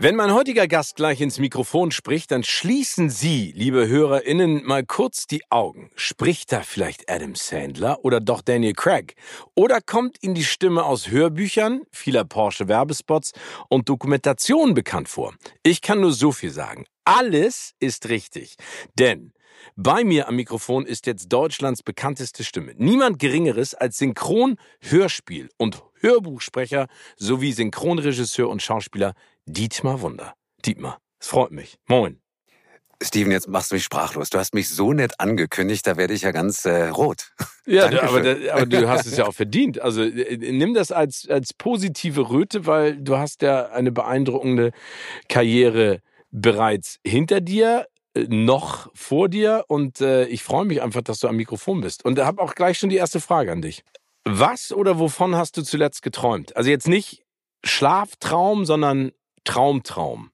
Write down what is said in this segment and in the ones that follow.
Wenn mein heutiger Gast gleich ins Mikrofon spricht, dann schließen Sie, liebe HörerInnen, mal kurz die Augen. Spricht da vielleicht Adam Sandler oder doch Daniel Craig? Oder kommt Ihnen die Stimme aus Hörbüchern, vieler Porsche-Werbespots und Dokumentationen bekannt vor? Ich kann nur so viel sagen. Alles ist richtig. Denn bei mir am Mikrofon ist jetzt Deutschlands bekannteste Stimme. Niemand Geringeres als Synchron-, Hörspiel- und Hörbuchsprecher sowie Synchronregisseur und Schauspieler Dietmar Wunder. Dietmar, es freut mich. Moin. Steven, jetzt machst du mich sprachlos. Du hast mich so nett angekündigt, da werde ich ja ganz äh, rot. Ja, aber, aber, du hast es ja auch verdient. Also äh, nimm das als, als positive Röte, weil du hast ja eine beeindruckende Karriere bereits hinter dir, äh, noch vor dir und äh, ich freue mich einfach, dass du am Mikrofon bist. Und habe auch gleich schon die erste Frage an dich. Was oder wovon hast du zuletzt geträumt? Also jetzt nicht Schlaftraum, sondern Traumtraum.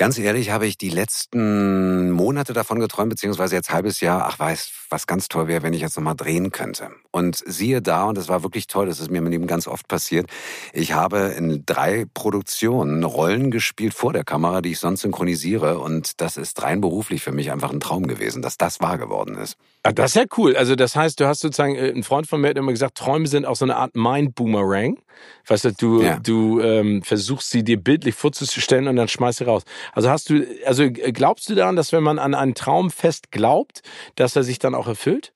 Ganz ehrlich habe ich die letzten Monate davon geträumt, beziehungsweise jetzt halbes Jahr, ach weiß, was ganz toll wäre, wenn ich jetzt nochmal drehen könnte. Und siehe da, und das war wirklich toll, das ist mir im Leben ganz oft passiert, ich habe in drei Produktionen Rollen gespielt vor der Kamera, die ich sonst synchronisiere. Und das ist rein beruflich für mich einfach ein Traum gewesen, dass das wahr geworden ist. Ah, das ist ja cool. Also das heißt, du hast sozusagen, äh, ein Freund von mir hat immer gesagt, Träume sind auch so eine Art Mind-Boomerang. Weißt du, du, ja. du ähm, versuchst sie dir bildlich vorzustellen und dann schmeißt sie raus. Also hast du, also glaubst du daran, dass wenn man an einen Traum fest glaubt, dass er sich dann auch erfüllt?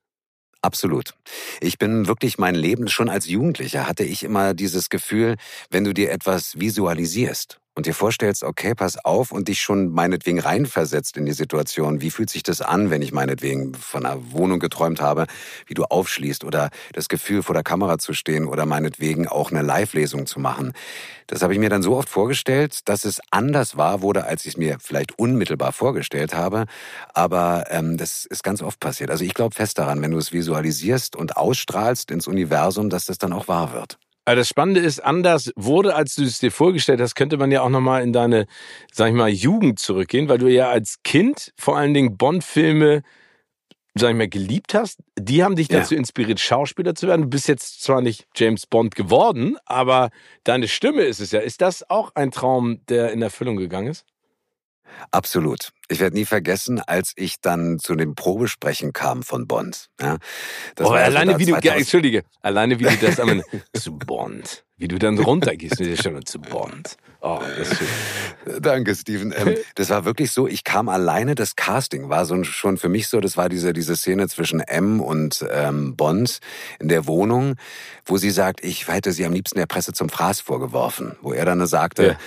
Absolut. Ich bin wirklich mein Leben schon als Jugendlicher hatte ich immer dieses Gefühl, wenn du dir etwas visualisierst und dir vorstellst, okay, pass auf und dich schon meinetwegen reinversetzt in die Situation, wie fühlt sich das an, wenn ich meinetwegen von einer Wohnung geträumt habe, wie du aufschließt oder das Gefühl vor der Kamera zu stehen oder meinetwegen auch eine Live-Lesung zu machen. Das habe ich mir dann so oft vorgestellt, dass es anders war wurde, als ich es mir vielleicht unmittelbar vorgestellt habe. Aber ähm, das ist ganz oft passiert. Also ich glaube fest daran, wenn du es visualisierst und ausstrahlst ins Universum, dass das dann auch wahr wird. Aber das Spannende ist, anders wurde, als du es dir vorgestellt hast, könnte man ja auch nochmal in deine, sag ich mal, Jugend zurückgehen, weil du ja als Kind vor allen Dingen Bond-Filme, sag ich mal, geliebt hast. Die haben dich dazu ja. inspiriert, Schauspieler zu werden. Du bist jetzt zwar nicht James Bond geworden, aber deine Stimme ist es ja. Ist das auch ein Traum, der in Erfüllung gegangen ist? Absolut. Ich werde nie vergessen, als ich dann zu dem Probesprechen kam von Bond. Ja, das oh, war alleine also wie du, ja, entschuldige, alleine wie du das am zu Bond, wie du dann runtergehst mit der Stimme zu Bond. Oh, das ist schön. Danke, Steven. Ähm, das war wirklich so, ich kam alleine, das Casting war so schon für mich so, das war diese, diese Szene zwischen M und ähm, Bond in der Wohnung, wo sie sagt, ich hätte sie am liebsten der Presse zum Fraß vorgeworfen, wo er dann sagte, ja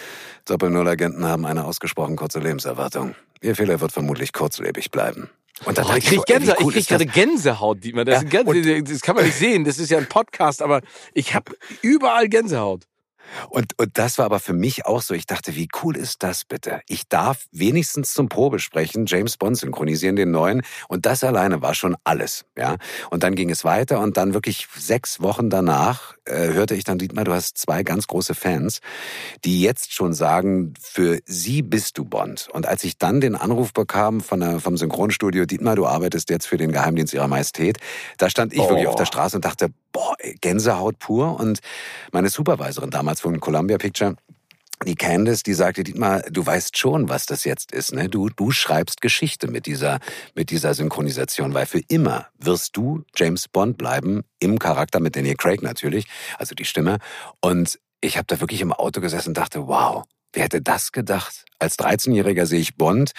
Doppel-Null-Agenten haben eine ausgesprochen kurze Lebenserwartung. Ihr Fehler wird vermutlich kurzlebig bleiben. Und oh, ich krieg, Gänse, cool ich krieg gerade Gänsehaut, Dietmar. Das, ja, Gänse, das kann man nicht sehen, das ist ja ein Podcast, aber ich habe überall Gänsehaut. Und, und das war aber für mich auch so. Ich dachte, wie cool ist das bitte? Ich darf wenigstens zum Probesprechen James Bond synchronisieren, den neuen. Und das alleine war schon alles. Ja. Und dann ging es weiter und dann wirklich sechs Wochen danach äh, hörte ich dann, Dietmar, du hast zwei ganz große Fans, die jetzt schon sagen, für sie bist du Bond. Und als ich dann den Anruf bekam von der, vom Synchronstudio, Dietmar, du arbeitest jetzt für den Geheimdienst ihrer Majestät, da stand ich oh. wirklich auf der Straße und dachte, boah, Gänsehaut pur. Und meine Supervisorin damals von Columbia Picture, die Candice, die sagte, Dietmar, du weißt schon, was das jetzt ist, ne? Du, du schreibst Geschichte mit dieser, mit dieser Synchronisation, weil für immer wirst du James Bond bleiben, im Charakter mit Daniel Craig natürlich, also die Stimme. Und ich habe da wirklich im Auto gesessen und dachte, wow, wer hätte das gedacht? Als 13-Jähriger sehe ich Bond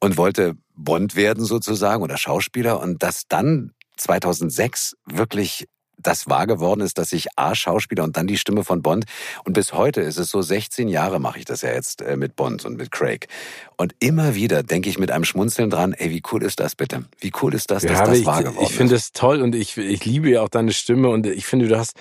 und wollte Bond werden sozusagen oder Schauspieler und das dann 2006 wirklich das wahr geworden ist, dass ich A, Schauspieler und dann die Stimme von Bond. Und bis heute ist es so, 16 Jahre mache ich das ja jetzt äh, mit Bond und mit Craig. Und immer wieder denke ich mit einem Schmunzeln dran, ey, wie cool ist das bitte? Wie cool ist das, dass ja, das ich, wahr geworden Ich finde es toll und ich, ich liebe ja auch deine Stimme und ich finde, du hast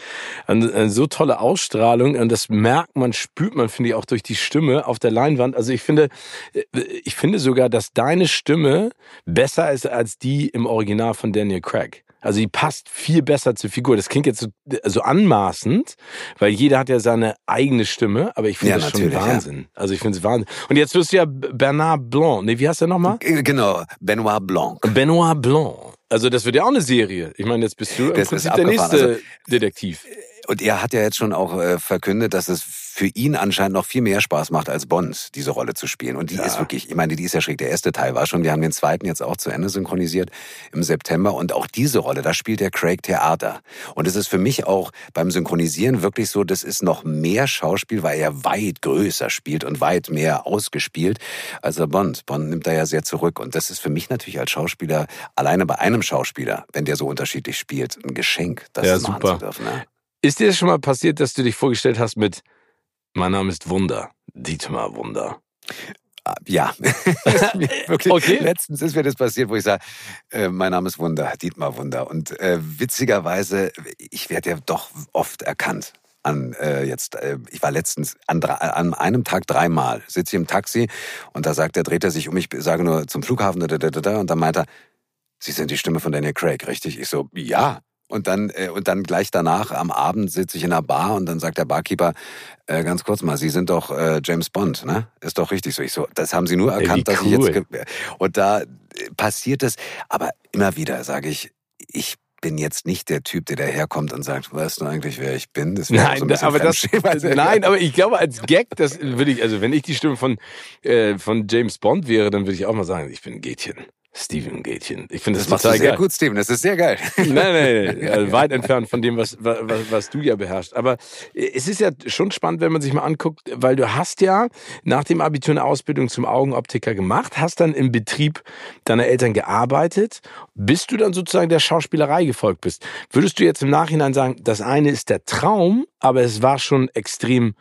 eine, eine so tolle Ausstrahlung und das merkt man, spürt man, finde ich, auch durch die Stimme auf der Leinwand. Also ich finde, äh, ich finde sogar, dass deine Stimme besser ist als die im Original von Daniel Craig. Also die passt viel besser zur Figur. Das klingt jetzt so, so anmaßend, weil jeder hat ja seine eigene Stimme, aber ich finde ja, das schon Wahnsinn. Ja. Also ich finde es Wahnsinn. Und jetzt wirst du ja Bernard Blanc. Nee, wie heißt der nochmal? Genau, Benoit Blanc. Benoit Blanc. Also das wird ja auch eine Serie. Ich meine, jetzt bist du im Prinzip der nächste also, Detektiv. Und er hat ja jetzt schon auch äh, verkündet, dass es für ihn anscheinend noch viel mehr Spaß macht als Bond, diese Rolle zu spielen. Und die ja. ist wirklich, ich meine, die ist ja schräg. Der erste Teil war schon, wir haben den zweiten jetzt auch zu Ende synchronisiert im September. Und auch diese Rolle, da spielt der Craig Theater. Und es ist für mich auch beim Synchronisieren wirklich so, das ist noch mehr Schauspiel, weil er weit größer spielt und weit mehr ausgespielt als der Bond. Bond nimmt da ja sehr zurück. Und das ist für mich natürlich als Schauspieler, alleine bei einem Schauspieler, wenn der so unterschiedlich spielt, ein Geschenk, das ja, machen super. zu dürfen. Ne? Ist dir das schon mal passiert, dass du dich vorgestellt hast mit mein Name ist Wunder, Dietmar Wunder. Ah, ja, wirklich, okay. letztens ist mir das passiert, wo ich sage, äh, mein Name ist Wunder, Dietmar Wunder. Und äh, witzigerweise, ich werde ja doch oft erkannt. An, äh, jetzt, äh, ich war letztens an, an einem Tag dreimal, sitze ich im Taxi und da sagt er, dreht er sich um, ich sage nur zum Flughafen, da, da, da, und dann meint er, Sie sind die Stimme von Daniel Craig, richtig? Ich so, ja. Und dann, äh, und dann gleich danach am Abend sitze ich in einer Bar und dann sagt der Barkeeper, äh, ganz kurz mal, Sie sind doch äh, James Bond, ne? Ist doch richtig so. Ich so, das haben Sie nur erkannt, Ey, cool. dass ich jetzt. Und da äh, passiert es, aber immer wieder sage ich, ich bin jetzt nicht der Typ, der daherkommt und sagt, weißt du eigentlich, wer ich bin? Das nein, so aber das, nein, aber ich glaube, als Gag, das würde ich, also wenn ich die Stimme von, äh, von James Bond wäre, dann würde ich auch mal sagen, ich bin Gätchen. Steven Gätchen. Ich finde das, das total sehr geil. gut, Steven. Das ist sehr geil. Nein, nein, nein. Also weit entfernt von dem, was, was, was du ja beherrschst. Aber es ist ja schon spannend, wenn man sich mal anguckt, weil du hast ja nach dem Abitur eine Ausbildung zum Augenoptiker gemacht, hast dann im Betrieb deiner Eltern gearbeitet, bis du dann sozusagen der Schauspielerei gefolgt bist. Würdest du jetzt im Nachhinein sagen, das eine ist der Traum, aber es war schon extrem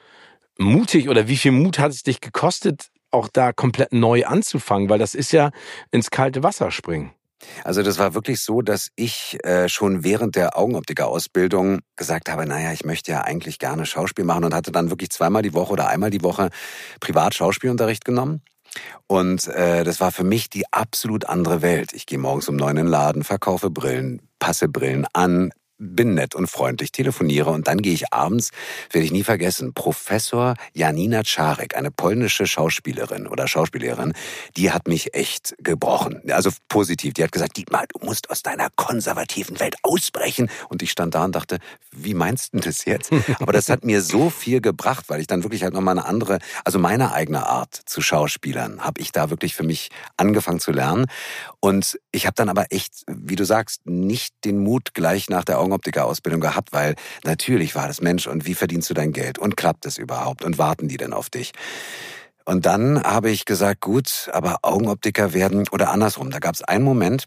mutig oder wie viel Mut hat es dich gekostet, auch da komplett neu anzufangen, weil das ist ja ins kalte Wasser springen. Also das war wirklich so, dass ich äh, schon während der Augenoptiker-Ausbildung gesagt habe, naja, ich möchte ja eigentlich gerne Schauspiel machen und hatte dann wirklich zweimal die Woche oder einmal die Woche privat Schauspielunterricht genommen. Und äh, das war für mich die absolut andere Welt. Ich gehe morgens um neun in den Laden, verkaufe Brillen, passe Brillen an, bin nett und freundlich, telefoniere und dann gehe ich abends, werde ich nie vergessen, Professor Janina Czarek, eine polnische Schauspielerin oder Schauspielerin, die hat mich echt gebrochen. Also positiv. Die hat gesagt, Dietmar, du musst aus deiner konservativen Welt ausbrechen. Und ich stand da und dachte, wie meinst du das jetzt? Aber das hat mir so viel gebracht, weil ich dann wirklich halt nochmal eine andere, also meine eigene Art zu Schauspielern, habe ich da wirklich für mich angefangen zu lernen. Und ich habe dann aber echt, wie du sagst, nicht den Mut gleich nach der Augenoptiker-Ausbildung gehabt, weil natürlich war das Mensch und wie verdienst du dein Geld und klappt es überhaupt und warten die denn auf dich? Und dann habe ich gesagt, gut, aber Augenoptiker werden oder andersrum. Da gab es einen Moment,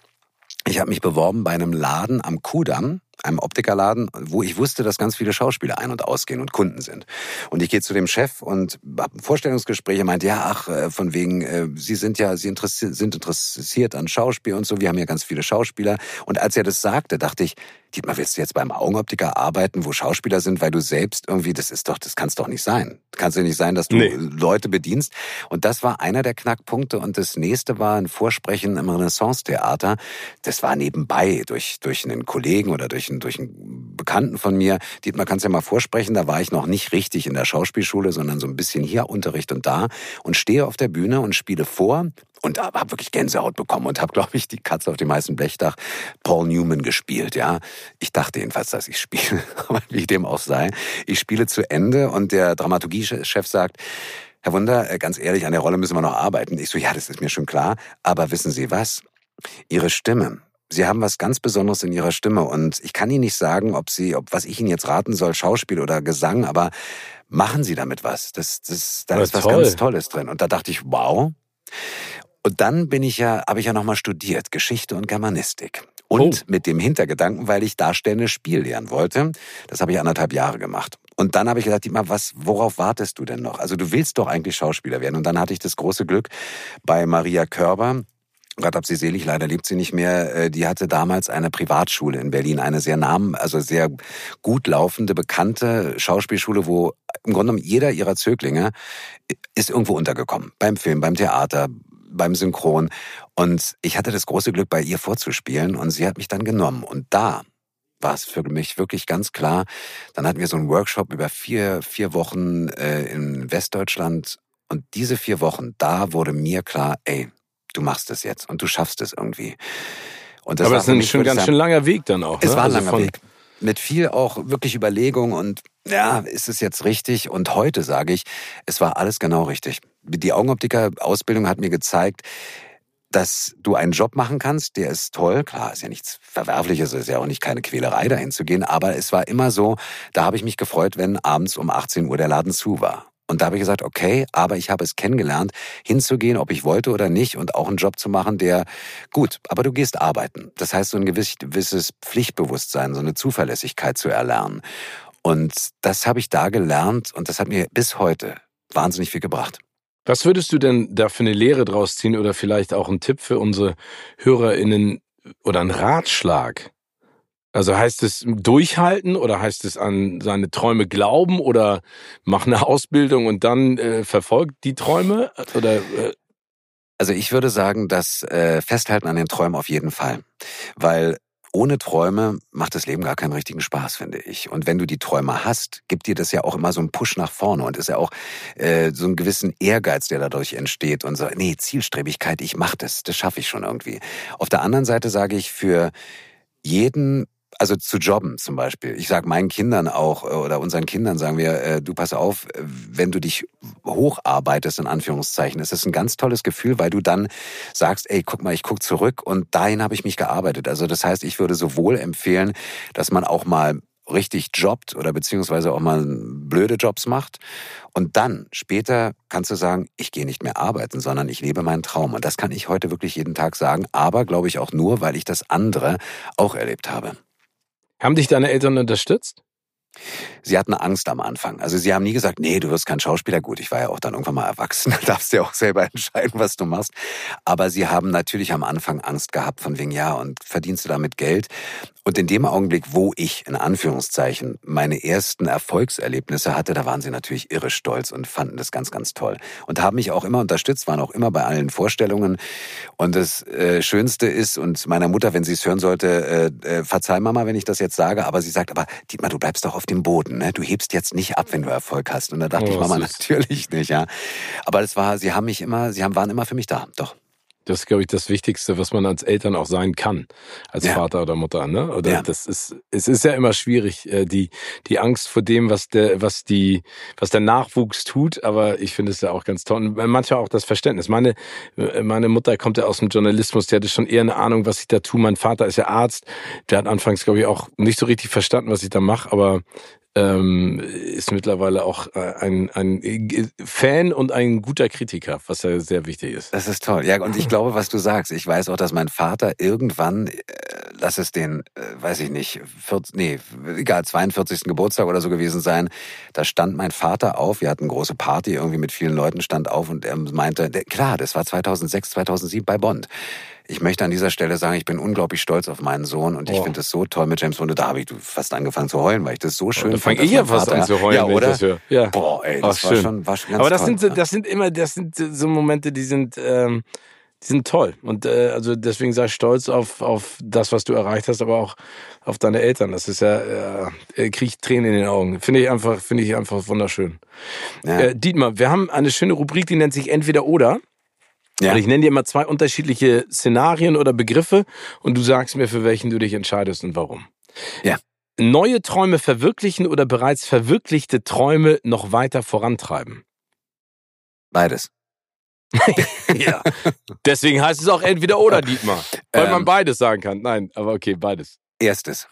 ich habe mich beworben bei einem Laden am Kudamm einem Optikerladen, wo ich wusste, dass ganz viele Schauspieler ein- und ausgehen und Kunden sind. Und ich gehe zu dem Chef und habe ein Vorstellungsgespräch. Er meint, ja, ach, äh, von wegen, äh, Sie sind ja, Sie sind interessiert an Schauspiel und so. Wir haben ja ganz viele Schauspieler. Und als er das sagte, dachte ich, Dietmar, willst du jetzt beim Augenoptiker arbeiten, wo Schauspieler sind, weil du selbst irgendwie, das ist doch, das kann es doch nicht sein. Kann es ja nicht sein, dass du nee. Leute bedienst. Und das war einer der Knackpunkte. Und das nächste war ein Vorsprechen im Renaissance-Theater. Das war nebenbei durch, durch einen Kollegen oder durch einen, durch einen Bekannten von mir. Dietmar, kannst du ja mal vorsprechen, da war ich noch nicht richtig in der Schauspielschule, sondern so ein bisschen hier Unterricht und da und stehe auf der Bühne und spiele vor und habe wirklich Gänsehaut bekommen und habe, glaube ich, die Katze auf dem weißen Blechdach Paul Newman gespielt. Ja, ich dachte jedenfalls, dass ich spiele, aber wie dem auch sei, ich spiele zu Ende und der Dramaturgiechef sagt, Herr Wunder, äh, ganz ehrlich, an der Rolle müssen wir noch arbeiten. Ich so, ja, das ist mir schon klar, aber wissen Sie was? Ihre Stimme, Sie haben was ganz Besonderes in Ihrer Stimme und ich kann Ihnen nicht sagen, ob Sie, ob was ich Ihnen jetzt raten soll, Schauspiel oder Gesang, aber machen Sie damit was. Das, das, da ja, ist was toll. ganz Tolles drin. Und da dachte ich, wow. Und dann bin ich ja, habe ich ja nochmal studiert, Geschichte und Germanistik. Und oh. mit dem Hintergedanken, weil ich darstellendes Spiel lernen wollte. Das habe ich anderthalb Jahre gemacht. Und dann habe ich gesagt, Dietmar, was, worauf wartest du denn noch? Also du willst doch eigentlich Schauspieler werden. Und dann hatte ich das große Glück bei Maria Körber, Gott hab sie selig, leider lebt sie nicht mehr. Äh, die hatte damals eine Privatschule in Berlin, eine sehr namen, also sehr gut laufende, bekannte Schauspielschule, wo im Grunde genommen jeder ihrer Zöglinge ist irgendwo untergekommen. Beim Film, beim Theater, beim Synchron. Und ich hatte das große Glück, bei ihr vorzuspielen und sie hat mich dann genommen. Und da war es für mich wirklich ganz klar. Dann hatten wir so einen Workshop über vier, vier Wochen äh, in Westdeutschland. Und diese vier Wochen, da wurde mir klar, ey, du machst es jetzt und du schaffst es irgendwie. Und das Aber es ist ein schon ganz schön langer Weg dann auch. Es ne? war ein also langer Weg. Mit viel auch wirklich Überlegung und ja, ist es jetzt richtig? Und heute sage ich, es war alles genau richtig. Die Augenoptiker-Ausbildung hat mir gezeigt, dass du einen Job machen kannst, der ist toll. Klar, ist ja nichts Verwerfliches, ist ja auch nicht keine Quälerei, dahin zu gehen. Aber es war immer so, da habe ich mich gefreut, wenn abends um 18 Uhr der Laden zu war. Und da habe ich gesagt, okay, aber ich habe es kennengelernt, hinzugehen, ob ich wollte oder nicht, und auch einen Job zu machen, der gut, aber du gehst arbeiten. Das heißt, so ein gewisses Pflichtbewusstsein, so eine Zuverlässigkeit zu erlernen. Und das habe ich da gelernt und das hat mir bis heute wahnsinnig viel gebracht. Was würdest du denn da für eine Lehre draus ziehen oder vielleicht auch einen Tipp für unsere HörerInnen oder einen Ratschlag? Also heißt es durchhalten oder heißt es an seine Träume glauben oder mach eine Ausbildung und dann äh, verfolgt die Träume oder äh also ich würde sagen, das äh, Festhalten an den Träumen auf jeden Fall, weil ohne Träume macht das Leben gar keinen richtigen Spaß, finde ich. Und wenn du die Träume hast, gibt dir das ja auch immer so einen Push nach vorne und ist ja auch äh, so einen gewissen Ehrgeiz, der dadurch entsteht und so, nee, Zielstrebigkeit, ich mach das, das schaffe ich schon irgendwie. Auf der anderen Seite sage ich, für jeden also zu jobben zum Beispiel. Ich sage meinen Kindern auch äh, oder unseren Kindern sagen wir, äh, du pass auf, wenn du dich hocharbeitest in Anführungszeichen, ist es ein ganz tolles Gefühl, weil du dann sagst, ey, guck mal, ich guck zurück und dahin habe ich mich gearbeitet. Also das heißt, ich würde sowohl empfehlen, dass man auch mal richtig jobbt oder beziehungsweise auch mal blöde Jobs macht. Und dann, später, kannst du sagen, ich gehe nicht mehr arbeiten, sondern ich lebe meinen Traum. Und das kann ich heute wirklich jeden Tag sagen, aber glaube ich auch nur, weil ich das andere auch erlebt habe. Haben dich deine Eltern unterstützt? Sie hatten Angst am Anfang. Also sie haben nie gesagt, nee, du wirst kein Schauspieler. Gut, ich war ja auch dann irgendwann mal erwachsen, da darfst du ja auch selber entscheiden, was du machst. Aber sie haben natürlich am Anfang Angst gehabt von wegen, ja, und verdienst du damit Geld? Und in dem Augenblick, wo ich in Anführungszeichen meine ersten Erfolgserlebnisse hatte, da waren sie natürlich irre stolz und fanden das ganz, ganz toll. Und haben mich auch immer unterstützt, waren auch immer bei allen Vorstellungen. Und das äh, Schönste ist, und meiner Mutter, wenn sie es hören sollte, äh, äh, verzeih Mama, wenn ich das jetzt sage, aber sie sagt, aber Dietmar, du bleibst doch auf dem Boden, ne? Du hebst jetzt nicht ab, wenn du Erfolg hast. Und da dachte oh, ich, Mama, natürlich nicht, ja. Aber das war, sie haben mich immer, sie haben, waren immer für mich da, doch. Das ist, glaube ich, das Wichtigste, was man als Eltern auch sein kann, als ja. Vater oder Mutter. Ne? Oder ja. das ist, es ist ja immer schwierig, äh, die die Angst vor dem, was der, was die, was der Nachwuchs tut. Aber ich finde es ja auch ganz toll. Und manchmal auch das Verständnis. Meine meine Mutter kommt ja aus dem Journalismus. Die hatte schon eher eine Ahnung, was ich da tue. Mein Vater ist ja Arzt. Der hat anfangs, glaube ich, auch nicht so richtig verstanden, was ich da mache. Aber ähm, ist mittlerweile auch äh, ein, ein Fan und ein guter Kritiker, was ja sehr wichtig ist. Das ist toll. Ja, und ich glaube, was du sagst, ich weiß auch, dass mein Vater irgendwann, äh, lass es den, äh, weiß ich nicht, 40, nee, egal, 42. Geburtstag oder so gewesen sein, da stand mein Vater auf, wir hatten eine große Party irgendwie mit vielen Leuten, stand auf und er meinte, klar, das war 2006, 2007 bei Bond ich möchte an dieser Stelle sagen, ich bin unglaublich stolz auf meinen Sohn und ich oh. finde es so toll mit James Bond. Da habe ich fast angefangen zu heulen, weil ich das so schön oh, fand. Da fange ich ja fast an zu heulen, ja, oder? Ja. Boah, ey, das Ach, war, schon, war schon ganz Aber das toll. sind, das sind immer, das sind so Momente, die sind, ähm, die sind toll. Und äh, also deswegen sei stolz auf, auf das, was du erreicht hast, aber auch auf deine Eltern. Das ist ja, äh, kriege ich Tränen in den Augen. Finde ich einfach, finde ich einfach wunderschön. Ja. Äh, Dietmar, wir haben eine schöne Rubrik, die nennt sich Entweder oder. Ja. Und ich nenne dir immer zwei unterschiedliche Szenarien oder Begriffe und du sagst mir, für welchen du dich entscheidest und warum. Ja. Neue Träume verwirklichen oder bereits verwirklichte Träume noch weiter vorantreiben? Beides. ja. Deswegen heißt es auch entweder oder, Dietmar. Weil ähm, man beides sagen kann. Nein, aber okay, beides. Erstes.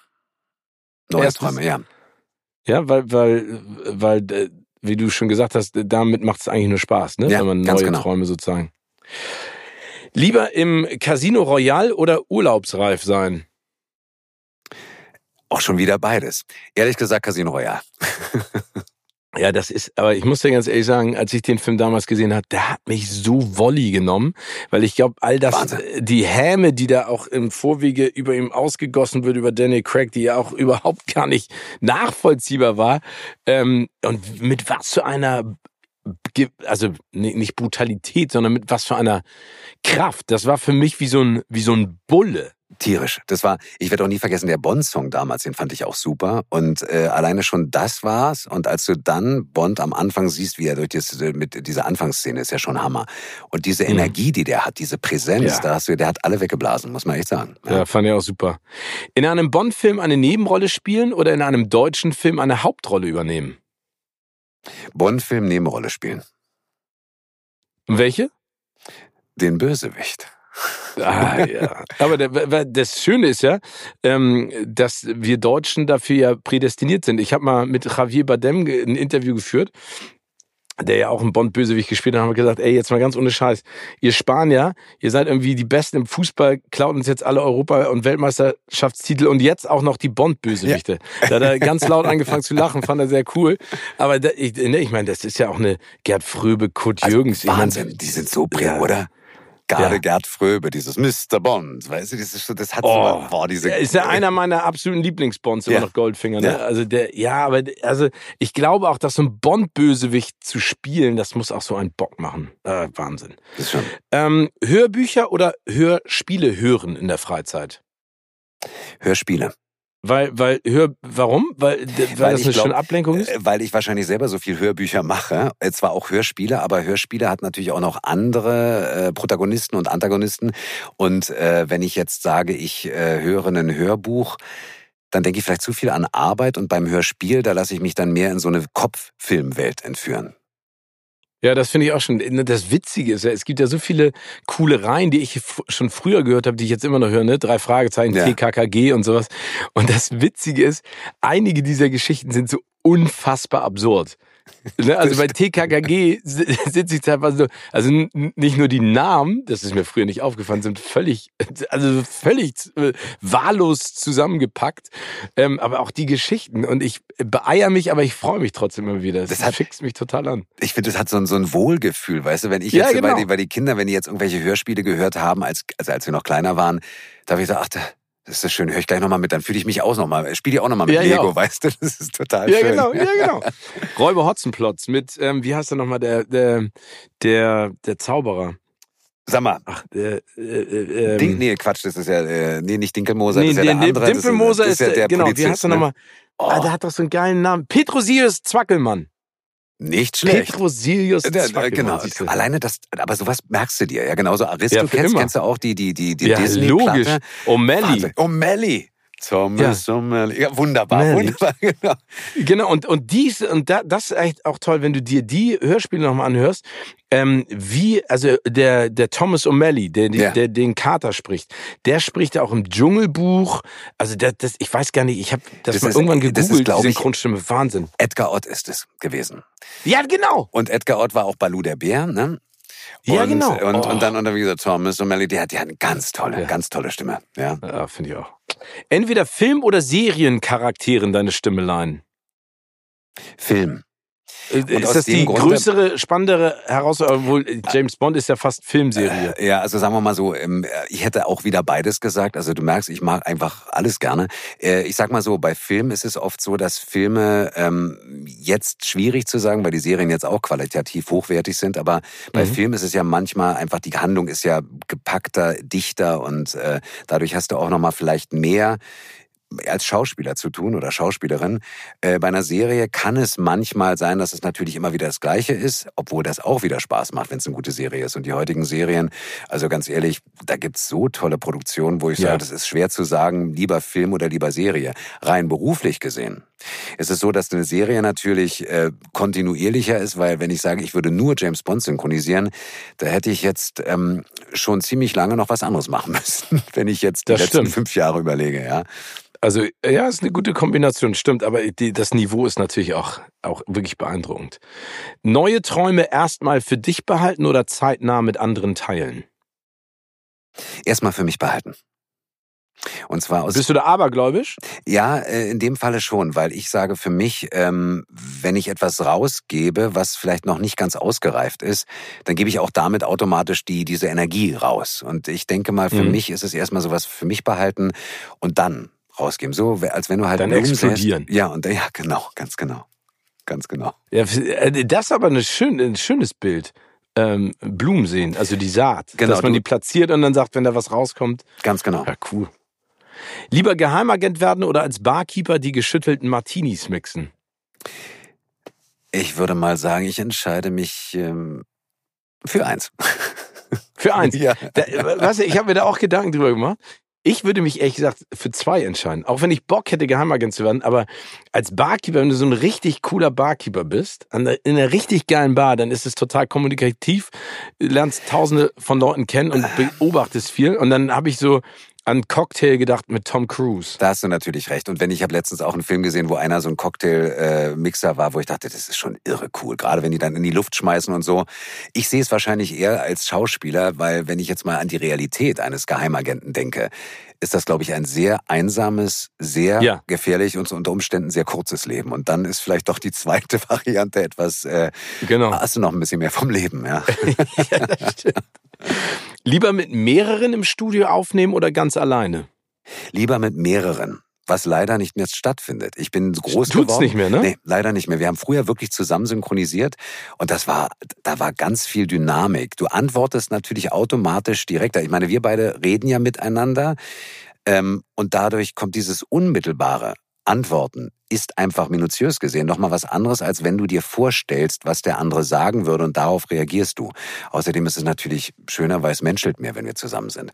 Neue Erstes. Träume, ja. Ja, weil, weil, weil, äh, wie du schon gesagt hast, damit macht es eigentlich nur Spaß, ne? Ja, Wenn man neue genau. Träume sozusagen. Lieber im Casino Royal oder urlaubsreif sein? Auch schon wieder beides. Ehrlich gesagt Casino Royale. Ja, das ist, aber ich muss dir ganz ehrlich sagen, als ich den Film damals gesehen habe, der hat mich so wolli genommen, weil ich glaube, all das, Wahnsinn. die Häme, die da auch im Vorwege über ihm ausgegossen wird, über Daniel Craig, die ja auch überhaupt gar nicht nachvollziehbar war, ähm, und mit was für einer, also ni- nicht Brutalität, sondern mit was für einer Kraft. Das war für mich wie so ein, wie so ein Bulle. Tierisch. Das war, ich werde auch nie vergessen, der Bond-Song damals, den fand ich auch super. Und äh, alleine schon das war's. Und als du dann Bond am Anfang siehst, wie er durch das, äh, mit dieser Anfangsszene ist ja schon Hammer. Und diese Mhm. Energie, die der hat, diese Präsenz, Ja. da hast du, der hat alle weggeblasen, muss man echt sagen. Ja, fand ich auch super. In einem Bond-Film eine Nebenrolle spielen oder in einem deutschen Film eine Hauptrolle übernehmen? Bond-Film Nebenrolle spielen. Welche? Den Bösewicht. Ah, ja. Aber das Schöne ist ja, ähm, dass wir Deutschen dafür ja prädestiniert sind. Ich habe mal mit Javier Bardem ge- ein Interview geführt, der ja auch einen Bond-Bösewicht gespielt hat, haben wir gesagt, ey, jetzt mal ganz ohne Scheiß. Ihr Spanier, ihr seid irgendwie die Besten im Fußball, klaut uns jetzt alle Europa- und Weltmeisterschaftstitel und jetzt auch noch die Bond-Bösewichte. Da hat er ganz laut angefangen zu lachen, fand er sehr cool. Aber da, ich, ne, ich meine, das ist ja auch eine Gerd Fröbe, Kurt Also, Jürgens. Ich mein, Wahnsinn, die sind so Ja. oder? Gerade Ja. Gerd Fröbe, dieses Mr. Bond, weißt du, das, ist so, das hat Oh, so, boah, diese... Ist ja einer meiner absoluten Lieblingsbonds, immer Ja. noch Goldfinger. Ne? Ja. Also der, ja, aber also ich glaube auch, dass so ein Bond-Bösewicht zu spielen, das muss auch so einen Bock machen. Äh, Wahnsinn. Das schon. Ähm, Hörbücher oder Hörspiele hören in der Freizeit? Hörspiele. Weil, weil, hör, warum? Weil, weil, Weil das ich eine glaub, schöne Ablenkung ist? Äh, Weil ich wahrscheinlich selber so viel Hörbücher mache. Äh, Zwar auch Hörspiele, aber Hörspiele hat natürlich auch noch andere äh, Protagonisten und Antagonisten. Und äh, wenn ich jetzt sage, ich äh, höre ein Hörbuch, dann denke ich vielleicht zu viel an Arbeit und beim Hörspiel, da lasse ich mich dann mehr in so eine Kopffilmwelt entführen. Ja, das finde ich auch schon. ne, Das Witzige ist ja, es gibt ja so viele coole Reihen, die ich schon früher gehört habe, die ich jetzt immer noch höre, ne? Drei Fragezeichen, Ja. TKKG und sowas. Und das Witzige ist, einige dieser Geschichten sind so unfassbar absurd. Ne, Also bei TKKG si- sitze ich teilweise so, also nicht nur die Namen, das ist mir früher nicht aufgefallen, sind völlig, also völlig äh, wahllos zusammengepackt, ähm, aber auch die Geschichten und ich beeier mich, aber ich freue mich trotzdem immer wieder. Das, Das hat- mich total an. Ich finde, das hat so ein, so ein Wohlgefühl, weißt du, wenn ich Ja, jetzt, genau. weil, die, weil die Kinder, wenn die jetzt irgendwelche Hörspiele gehört haben, als, also als wir noch kleiner waren, da habe ich gesagt, ach, da- das ist das schön, höre ich gleich nochmal mit, dann fühle ich mich auch nochmal, spiele ich auch nochmal mit Ja, Lego, auch. weißt du, das ist total Ja, schön. genau, ja, genau. Räuber Hotzenplotz mit, ähm, wie heißt er nochmal, der, der, der, der Zauberer. Sag mal, Ach, der, äh, äh, ähm, Dink, nee, Quatsch, das ist ja, äh, nee, nicht Dinkelmoser, nee, das ist ja der, der der andere. das Dimpelmoser das ist, der, der genau, wie Polizist, heißt er ne? nochmal? Ah, der hat doch so einen geilen Namen. Petrosilius Zwackelmann. Nicht schlecht. Petrosilius Der- der- Zwackelmann. genau, alleine das, aber sowas merkst du dir, ja, genauso Ja, Aristo für kennst, du auch die, die, die, die Ja, Disney-Platte? logisch. O'Malley. Wahnsinn. O'Malley. Thomas O'Malley. Ja, wunderbar, Malley. wunderbar, genau. Genau, und, und dies, und da, das ist echt auch toll, wenn du dir die Hörspiele nochmal anhörst, ähm, wie, also der, der Thomas O'Malley, der, Ja. der den Kater spricht, der spricht ja auch im Dschungelbuch, also das, das ich weiß gar nicht, ich habe das, Das mal ist- irgendwann das ist, gegoogelt, die Synchronstimme, Wahnsinn. Edgar Ott ist es gewesen. Ja, genau. Und Edgar Ott war auch Balu der Bär, ne? Ja, und, genau. Und, Oh. und dann, und dann, wie gesagt, Thomas O'Malley, der hat ja eine ganz tolle, Ja. ganz tolle Stimme, ja. Ja, finde ich auch. Entweder Film- oder Seriencharakteren deine Stimme leihen. Film. Äh, aus Ist das die Grunde- größere, spannendere Herausforderung? Obwohl James Bond ist ja fast Filmserie. Äh, Ja, also sagen wir mal so, ähm, ich hätte auch wieder beides gesagt. Also du merkst, ich mag einfach alles gerne. Äh, Ich sag mal so, bei Filmen ist es oft so, dass Filme ähm, jetzt schwierig zu sagen, weil die Serien jetzt auch qualitativ hochwertig sind. Aber bei Mhm. Filmen ist es ja manchmal einfach, die Handlung ist ja gepackter, dichter und äh, dadurch hast du auch noch mal vielleicht mehr als Schauspieler zu tun oder Schauspielerin. Äh, bei einer Serie kann es manchmal sein, dass es natürlich immer wieder das Gleiche ist, obwohl das auch wieder Spaß macht, wenn es eine gute Serie ist. Und die heutigen Serien, also ganz ehrlich, da gibt's so tolle Produktionen, wo ich Ja. sage, das ist schwer zu sagen, lieber Film oder lieber Serie. Rein beruflich gesehen. Es ist so, dass eine Serie natürlich äh, kontinuierlicher ist, weil wenn ich sage, ich würde nur James Bond synchronisieren, da hätte ich jetzt ähm, schon ziemlich lange noch was anderes machen müssen, wenn ich jetzt die Das letzten stimmt. fünf Jahre überlege, ja. Also ja, ist eine gute Kombination, stimmt, aber die, das Niveau ist natürlich auch, auch wirklich beeindruckend. Neue Träume erstmal für dich behalten oder zeitnah mit anderen teilen? Erstmal für mich behalten. Und zwar aus. Bist du da abergläubisch? Ja, äh, in dem Falle schon, weil ich sage für mich, ähm, wenn ich etwas rausgebe, was vielleicht noch nicht ganz ausgereift ist, dann gebe ich auch damit automatisch die, diese Energie raus. Und ich denke mal, für mhm. mich ist es erstmal sowas für mich behalten und dann rausgeben. So, als wenn du halt dann explodieren. Ja, und ja, genau, ganz genau. Ganz genau. Ja, äh, das ist aber eine schön, ein schönes Bild. Ähm, Blumen sehen, also die Saat. Genau, dass man die platziert und dann sagt, wenn da was rauskommt. Ganz genau. Ja, cool. Lieber Geheimagent werden oder als Barkeeper die geschüttelten Martinis mixen? Ich würde mal sagen, ich entscheide mich ähm, für eins. Für eins. Ja. Da, du, ich habe mir da auch Gedanken drüber gemacht. Ich würde mich ehrlich gesagt für zwei entscheiden. Auch wenn ich Bock hätte, Geheimagent zu werden. Aber als Barkeeper, wenn du so ein richtig cooler Barkeeper bist, in einer richtig geilen Bar, dann ist es total kommunikativ. lernst tausende von Leuten kennen und beobachtest viel. Und dann habe ich so an Cocktail gedacht mit Tom Cruise. Da hast du natürlich recht. Und wenn ich habe letztens auch einen Film gesehen, wo einer so ein Cocktail-Mixer äh, war, wo ich dachte, das ist schon irre cool. Gerade wenn die dann in die Luft schmeißen und so. Ich sehe es wahrscheinlich eher als Schauspieler, weil wenn ich jetzt mal an die Realität eines Geheimagenten denke, ist das, glaube ich, ein sehr einsames, sehr ja. gefährlich und unter Umständen sehr kurzes Leben. Und dann ist vielleicht doch die zweite Variante etwas, äh, genau. hast du noch ein bisschen mehr vom Leben, ja. ja. Lieber mit mehreren im Studio aufnehmen oder ganz alleine? Lieber mit mehreren was leider nicht mehr stattfindet. Ich bin groß Tut's geworden. nicht mehr, ne? Nee, leider nicht mehr. Wir haben früher wirklich zusammen synchronisiert und das war, da war ganz viel Dynamik. Du antwortest natürlich automatisch direkter. Ich meine, wir beide reden ja miteinander ähm, und dadurch kommt dieses Unmittelbare Antworten ist einfach minutiös gesehen nochmal was anderes, als wenn du dir vorstellst, was der andere sagen würde und darauf reagierst du. Außerdem ist es natürlich schöner, weil es menschelt mehr, wenn wir zusammen sind.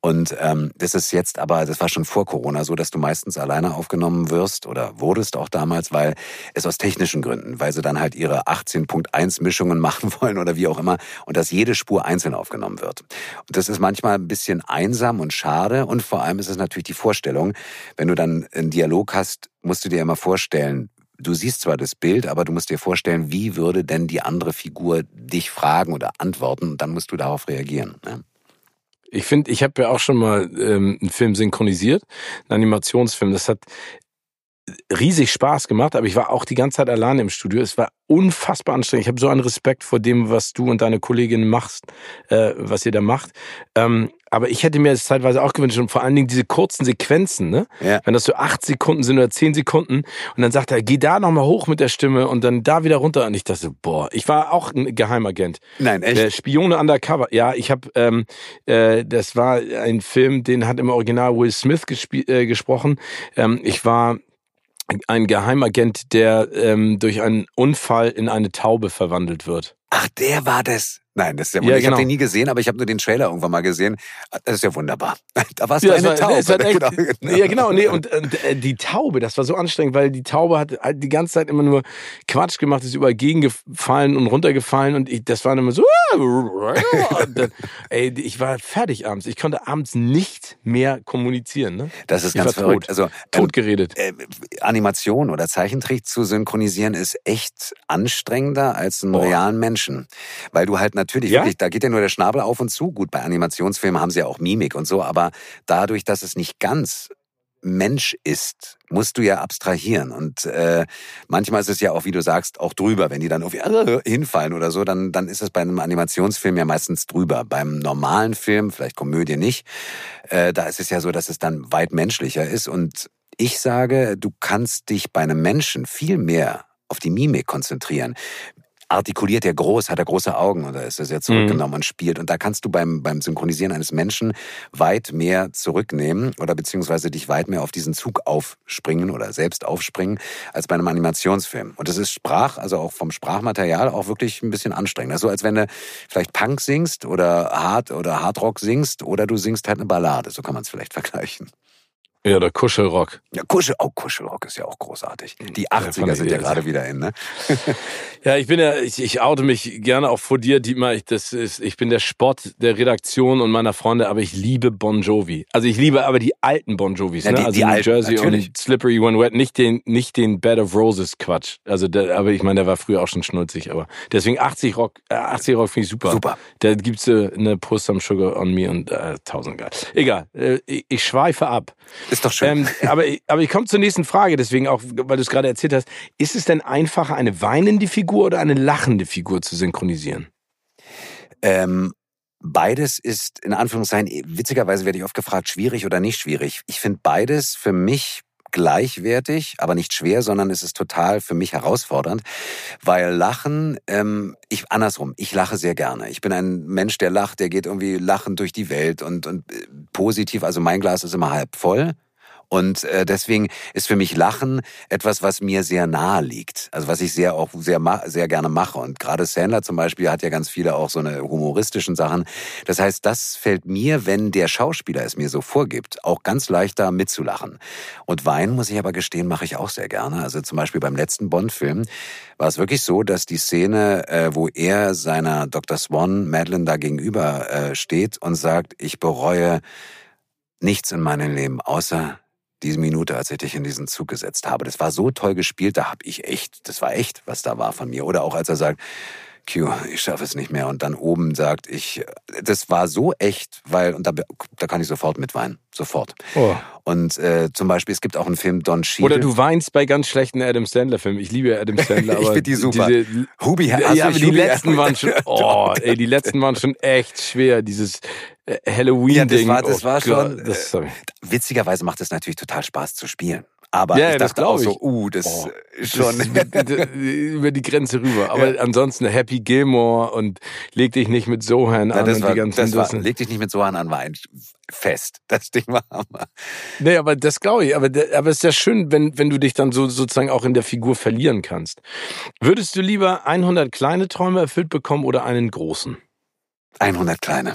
Und ähm, das ist jetzt aber, das war schon vor Corona so, dass du meistens alleine aufgenommen wirst oder wurdest auch damals, weil es aus technischen Gründen, weil sie dann halt ihre 18.1 Mischungen machen wollen oder wie auch immer und dass jede Spur einzeln aufgenommen wird. Und das ist manchmal ein bisschen einsam und schade und vor allem ist es natürlich die Vorstellung, wenn du dann einen Dialog hast, musst du dir immer vorstellen, du siehst zwar das Bild, aber du musst dir vorstellen, wie würde denn die andere Figur dich fragen oder antworten und dann musst du darauf reagieren. Ne? Ich finde, ich habe ja auch schon mal ähm, einen Film synchronisiert, einen Animationsfilm. Das hat riesig Spaß gemacht, aber ich war auch die ganze Zeit alleine im Studio. Es war unfassbar anstrengend. Ich habe so einen Respekt vor dem, was du und deine Kollegin machst, äh, was ihr da macht. Ähm, aber ich hätte mir das zeitweise auch gewünscht und vor allen Dingen diese kurzen Sequenzen, ne? Ja. Wenn das so acht Sekunden sind oder zehn Sekunden und dann sagt er, geh da nochmal hoch mit der Stimme und dann da wieder runter und ich dachte, boah, ich war auch ein Geheimagent. Nein, echt? Äh, Spione undercover. Ja, ich habe, ähm, äh, das war ein Film, den hat im Original Will Smith äh, gesprochen. Ähm, ich war ein Geheimagent, der ähm, durch einen Unfall in eine Taube verwandelt wird. Ach, der war das. Nein, das ist ja wunderbar. Ja, ich genau. habe den nie gesehen, aber ich habe nur den Trailer irgendwann mal gesehen. Das ist ja wunderbar. Da warst ja, du eine war, Taube. Halt echt, genau. Ja, genau. Nee, und, und äh, die Taube, das war so anstrengend, weil die Taube hat halt die ganze Zeit immer nur Quatsch gemacht, ist überall gegengefallen und runtergefallen und ich, das war immer so. dann, ey, ich war fertig abends. Ich konnte abends nicht mehr kommunizieren. Ne? Das ist ich ganz verrückt. Tot, also tot geredet. Äh, Animation oder Zeichentrick zu synchronisieren ist echt anstrengender als einen Boah. realen Menschen, weil du halt natürlich ja? wirklich, da geht ja nur der Schnabel auf und zu. Gut, bei Animationsfilmen haben sie ja auch Mimik und so, aber dadurch, dass es nicht ganz Mensch ist, musst du ja abstrahieren. Und äh, manchmal ist es ja auch, wie du sagst, auch drüber. Wenn die dann irgendwie äh, hinfallen oder so, dann, dann ist es bei einem Animationsfilm ja meistens drüber. Beim normalen Film, vielleicht Komödie nicht, äh, da ist es ja so, dass es dann weit menschlicher ist. Und ich sage, du kannst dich bei einem Menschen viel mehr auf die Mimik konzentrieren artikuliert er groß, hat er große Augen oder ist er sehr zurückgenommen mhm. und spielt. Und da kannst du beim, beim Synchronisieren eines Menschen weit mehr zurücknehmen oder beziehungsweise dich weit mehr auf diesen Zug aufspringen oder selbst aufspringen als bei einem Animationsfilm. Und das ist Sprach, also auch vom Sprachmaterial auch wirklich ein bisschen anstrengend. Also als wenn du vielleicht Punk singst oder Hard oder Hardrock singst oder du singst halt eine Ballade. So kann man es vielleicht vergleichen. Ja, der Kuschelrock. Ja, Kuschel, oh, Kuschelrock ist ja auch großartig. Die 80er ja, sind ja gerade wieder in, ne? ja, ich bin ja, ich, ich oute mich gerne auch vor dir, Dietmar. Ich, das ist, ich bin der Sport der Redaktion und meiner Freunde, aber ich liebe Bon Jovi. Also ich liebe aber die alten Bon Jovis, ja, ne? Die, also die New alten, Jersey natürlich. und Slippery When Wet, nicht den, nicht den Bed of Roses Quatsch. Also, der, aber ich meine, der war früher auch schon schnulzig, aber deswegen 80 Rock, äh, 80 Rock finde ich super. Super. Da gibt's äh, eine Post some Sugar on Me und äh, tausend geil. Egal, äh, ich, ich schweife ab. Ist doch schön. Ähm, aber, aber ich komme zur nächsten Frage, deswegen auch, weil du es gerade erzählt hast. Ist es denn einfacher, eine weinende Figur oder eine lachende Figur zu synchronisieren? Ähm, beides ist in Anführungszeichen, witzigerweise werde ich oft gefragt, schwierig oder nicht schwierig. Ich finde beides für mich gleichwertig, aber nicht schwer, sondern es ist total für mich herausfordernd, weil Lachen, ähm, ich andersrum, ich lache sehr gerne. Ich bin ein Mensch, der lacht, der geht irgendwie lachend durch die Welt und, und äh, positiv, also mein Glas ist immer halb voll. Und äh, deswegen ist für mich Lachen etwas, was mir sehr nahe liegt. Also was ich sehr auch sehr sehr gerne mache. Und gerade Sandler zum Beispiel hat ja ganz viele auch so eine humoristischen Sachen. Das heißt, das fällt mir, wenn der Schauspieler es mir so vorgibt, auch ganz leichter mitzulachen. Und Wein, muss ich aber gestehen, mache ich auch sehr gerne. Also zum Beispiel beim letzten Bond-Film war es wirklich so, dass die Szene, äh, wo er seiner Dr. Swan, Madeline, da gegenüber äh, steht und sagt, ich bereue nichts in meinem Leben, außer diese Minute, als ich dich in diesen Zug gesetzt habe. Das war so toll gespielt, da habe ich echt, das war echt, was da war von mir. Oder auch als er sagt, Q, ich schaffe es nicht mehr. Und dann oben sagt, ich, das war so echt, weil, und da, da kann ich sofort mitweinen. Sofort. Oh. Und äh, zum Beispiel, es gibt auch einen Film Don Cheadle. Oder du weinst bei ganz schlechten Adam Sandler-Filmen. Ich liebe Adam Sandler. ich finde die super. Diese, Hubi, ja, ja aber die letzten waren schon, oh, ey, die letzten waren schon echt schwer. Dieses äh, Halloween-Ding. Ja, das war, das oh war schon, das, sorry. witzigerweise macht es natürlich total Spaß zu spielen. Aber ja, ich dachte auch ich. so, uh, das oh, schon das über die Grenze rüber. Aber ja. ansonsten Happy Gilmore und leg dich nicht mit Sohan an das und war, die ganzen das war, Leg dich nicht mit Sohan an war ein Fest. Das Ding war Hammer. Nee, aber das glaube ich. Aber, aber es ist ja schön, wenn, wenn du dich dann so sozusagen auch in der Figur verlieren kannst. Würdest du lieber 100 kleine Träume erfüllt bekommen oder einen großen? 100 kleine.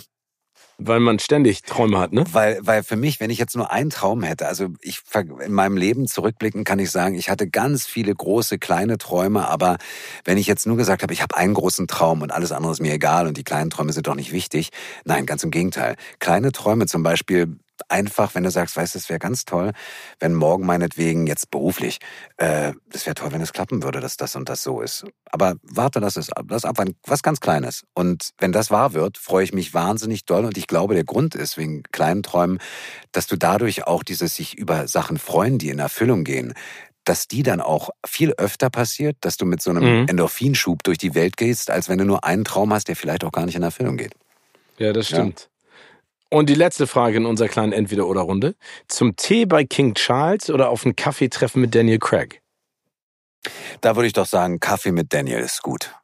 Weil man ständig Träume hat, ne? Weil, weil für mich, wenn ich jetzt nur einen Traum hätte, also ich in meinem Leben zurückblicken kann ich sagen, ich hatte ganz viele große, kleine Träume, aber wenn ich jetzt nur gesagt habe, ich habe einen großen Traum und alles andere ist mir egal und die kleinen Träume sind doch nicht wichtig, nein, ganz im Gegenteil. Kleine Träume zum Beispiel einfach, wenn du sagst, weißt du, es wäre ganz toll, wenn morgen meinetwegen jetzt beruflich, äh, das wäre toll, wenn es klappen würde, dass das und das so ist. Aber warte, das ist das ab, was ganz Kleines. Und wenn das wahr wird, freue ich mich wahnsinnig doll. Und ich glaube, der Grund ist wegen kleinen Träumen, dass du dadurch auch dieses sich über Sachen freuen, die in Erfüllung gehen, dass die dann auch viel öfter passiert, dass du mit so einem mhm. Endorphinschub durch die Welt gehst, als wenn du nur einen Traum hast, der vielleicht auch gar nicht in Erfüllung geht. Ja, das stimmt. Ja. Und die letzte Frage in unserer kleinen Entweder-Oder-Runde. Zum Tee bei King Charles oder auf ein Kaffeetreffen mit Daniel Craig? Da würde ich doch sagen, Kaffee mit Daniel ist gut.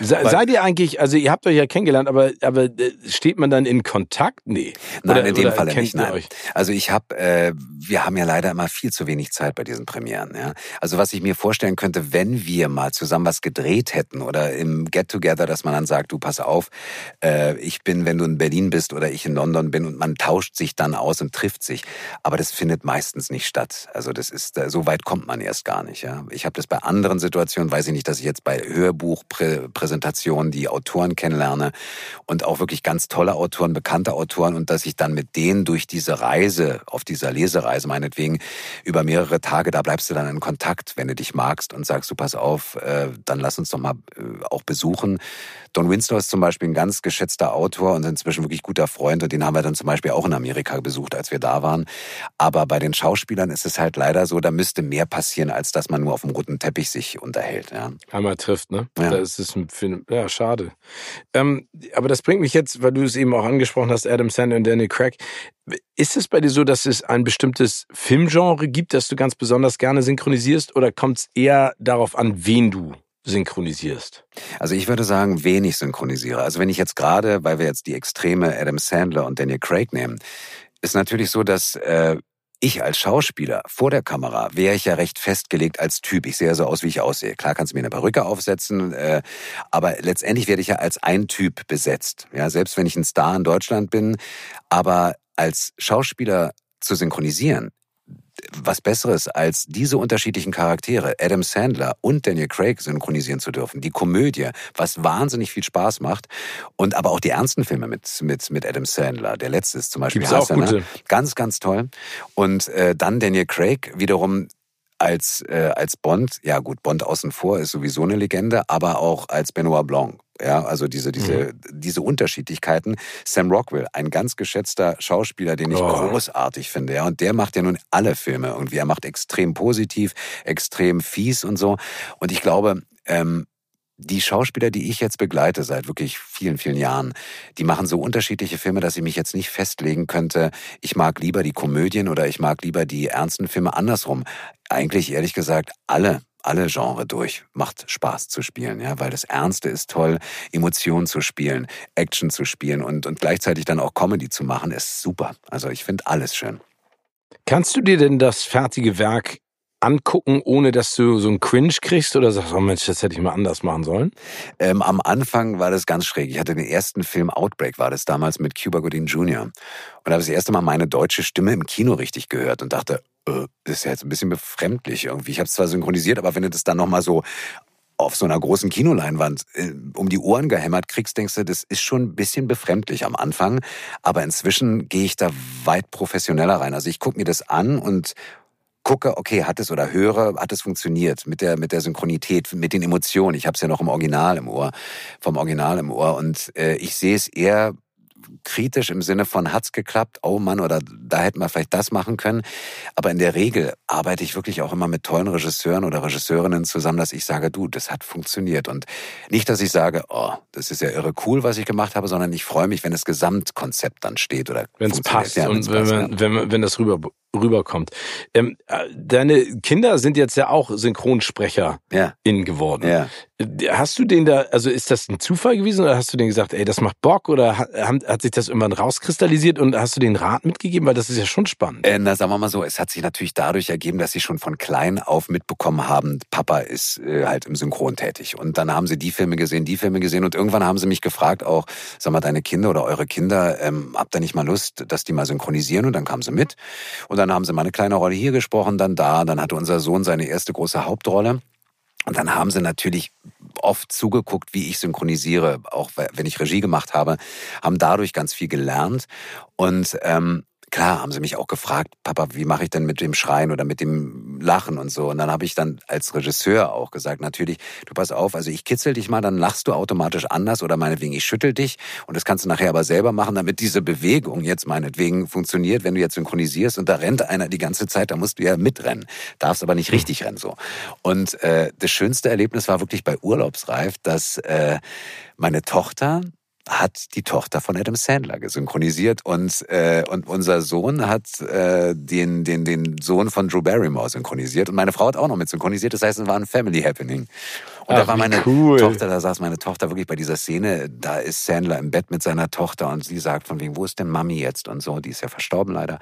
Se, seid ihr eigentlich, also ihr habt euch ja kennengelernt, aber, aber äh, steht man dann in Kontakt? Nee. Nein, oder, in dem Fall nicht. Nein. Euch? Also ich habe, äh, wir haben ja leider immer viel zu wenig Zeit bei diesen Premieren. Ja? Also was ich mir vorstellen könnte, wenn wir mal zusammen was gedreht hätten oder im Get-Together, dass man dann sagt, du pass auf, äh, ich bin, wenn du in Berlin bist oder ich in London bin und man tauscht sich dann aus und trifft sich. Aber das findet meistens nicht statt. Also das ist, äh, so weit kommt man erst gar nicht. Ja? Ich habe das bei anderen Situationen, weiß ich nicht, dass ich jetzt bei Hörbuch Präsentationen die Autoren kennenlerne und auch wirklich ganz tolle Autoren, bekannte Autoren und dass ich dann mit denen durch diese Reise, auf dieser Lesereise meinetwegen, über mehrere Tage, da bleibst du dann in Kontakt, wenn du dich magst und sagst, du pass auf, äh, dann lass uns doch mal äh, auch besuchen. Don Winslow ist zum Beispiel ein ganz geschätzter Autor und inzwischen wirklich guter Freund und den haben wir dann zum Beispiel auch in Amerika besucht, als wir da waren. Aber bei den Schauspielern ist es halt leider so, da müsste mehr passieren, als dass man nur auf dem roten Teppich sich unterhält. Ja. Einmal trifft, ne? Ja. Da ist es ja, schade. Ähm, aber das bringt mich jetzt, weil du es eben auch angesprochen hast, Adam Sandler und Daniel Craig. Ist es bei dir so, dass es ein bestimmtes Filmgenre gibt, das du ganz besonders gerne synchronisierst, oder kommt es eher darauf an, wen du synchronisierst? Also ich würde sagen, wenig synchronisiere. Also wenn ich jetzt gerade, weil wir jetzt die Extreme Adam Sandler und Daniel Craig nehmen, ist natürlich so, dass äh, ich als Schauspieler vor der Kamera wäre ich ja recht festgelegt als Typ. Ich sehe ja so aus, wie ich aussehe. Klar kannst du mir eine Perücke aufsetzen, äh, aber letztendlich werde ich ja als ein Typ besetzt. Ja, selbst wenn ich ein Star in Deutschland bin, aber als Schauspieler zu synchronisieren, was Besseres als diese unterschiedlichen Charaktere, Adam Sandler und Daniel Craig, synchronisieren zu dürfen. Die Komödie, was wahnsinnig viel Spaß macht. Und aber auch die ernsten Filme mit, mit, mit Adam Sandler. Der letzte ist zum Beispiel Gibt's auch Hasselner. gute. Ganz, ganz toll. Und äh, dann Daniel Craig wiederum als, äh, als Bond, ja gut, Bond außen vor ist sowieso eine Legende, aber auch als Benoit Blanc. Ja, also diese, diese, diese Unterschiedlichkeiten. Sam Rockwell, ein ganz geschätzter Schauspieler, den ich Oh. großartig finde, ja. Und der macht ja nun alle Filme irgendwie. Er macht extrem positiv, extrem fies und so. Und ich glaube, ähm, die Schauspieler, die ich jetzt begleite seit wirklich vielen, vielen Jahren, die machen so unterschiedliche Filme, dass ich mich jetzt nicht festlegen könnte, ich mag lieber die Komödien oder ich mag lieber die ernsten Filme andersrum. Eigentlich, ehrlich gesagt, alle alle Genre durch. Macht Spaß zu spielen, ja, weil das Ernste ist toll, Emotionen zu spielen, Action zu spielen und, und gleichzeitig dann auch Comedy zu machen, ist super. Also ich finde alles schön. Kannst du dir denn das fertige Werk angucken, ohne dass du so einen Cringe kriegst oder sagst, oh Mensch, das hätte ich mal anders machen sollen? Ähm, am Anfang war das ganz schräg. Ich hatte den ersten Film Outbreak, war das damals mit Cuba Gooding Jr. Und da habe ich das erste Mal meine deutsche Stimme im Kino richtig gehört und dachte, äh, das ist ja jetzt ein bisschen befremdlich irgendwie. Ich habe es zwar synchronisiert, aber wenn du das dann nochmal so auf so einer großen Kinoleinwand äh, um die Ohren gehämmert kriegst, denkst du, das ist schon ein bisschen befremdlich am Anfang. Aber inzwischen gehe ich da weit professioneller rein. Also ich gucke mir das an und gucke, okay, hat es oder höre, hat es funktioniert mit der mit der Synchronität, mit den Emotionen. Ich habe es ja noch im Original im Ohr, vom Original im Ohr und äh, ich sehe es eher kritisch im Sinne von hat's geklappt, oh Mann, oder da hätten wir vielleicht das machen können. Aber in der Regel arbeite ich wirklich auch immer mit tollen Regisseuren oder Regisseurinnen zusammen, dass ich sage, du, das hat funktioniert. Und nicht, dass ich sage, oh, das ist ja irre cool, was ich gemacht habe, sondern ich freue mich, wenn das Gesamtkonzept dann steht oder Wenn es passt Ja, und wenn, passt, man, ja. wenn, wenn das rüber, rüberkommt. Ähm, äh, deine Kinder sind jetzt ja auch Synchronsprecher Ja, in geworden. ja. Hast du den da, also ist das ein Zufall gewesen oder hast du denen gesagt, ey, das macht Bock oder haben- hat sich das irgendwann rauskristallisiert und hast du den Rat mitgegeben? Weil das ist ja schon spannend. Äh, na, sagen wir mal so, es hat sich natürlich dadurch ergeben, dass sie schon von klein auf mitbekommen haben, Papa ist äh, halt im Synchron tätig. Und dann haben sie die Filme gesehen, die Filme gesehen und irgendwann haben sie mich gefragt, auch, sag mal, deine Kinder oder eure Kinder, ähm, habt ihr nicht mal Lust, dass die mal synchronisieren? Und dann kamen sie mit. Und dann haben sie mal eine kleine Rolle hier gesprochen, dann da. Dann hatte unser Sohn seine erste große Hauptrolle. Und dann haben sie natürlich oft zugeguckt, wie ich synchronisiere, auch wenn ich Regie gemacht habe, haben dadurch ganz viel gelernt. Und ähm, klar haben sie mich auch gefragt, Papa, wie mache ich denn mit dem Schreien oder mit dem Lachen und so. Und dann habe ich dann als Regisseur auch gesagt, natürlich, du pass auf, also ich kitzel dich mal, dann lachst du automatisch anders oder meinetwegen, ich schüttel dich. Und das kannst du nachher aber selber machen, damit diese Bewegung jetzt meinetwegen funktioniert, wenn du jetzt synchronisierst und da rennt einer die ganze Zeit, da musst du ja mitrennen. Darfst aber nicht richtig rennen so. Und äh, das schönste Erlebnis war wirklich bei Urlaubsreif, dass äh, meine Tochter hat die Tochter von Adam Sandler gesynchronisiert und äh, und unser Sohn hat äh, den den den Sohn von Drew Barrymore synchronisiert und meine Frau hat auch noch mit synchronisiert. Das heißt, es war ein Family Happening. Und Ach, da war meine cool. Tochter, da saß meine Tochter wirklich bei dieser Szene. Da ist Sandler im Bett mit seiner Tochter und sie sagt von wegen, wo ist denn Mami jetzt und so. Die ist ja verstorben leider.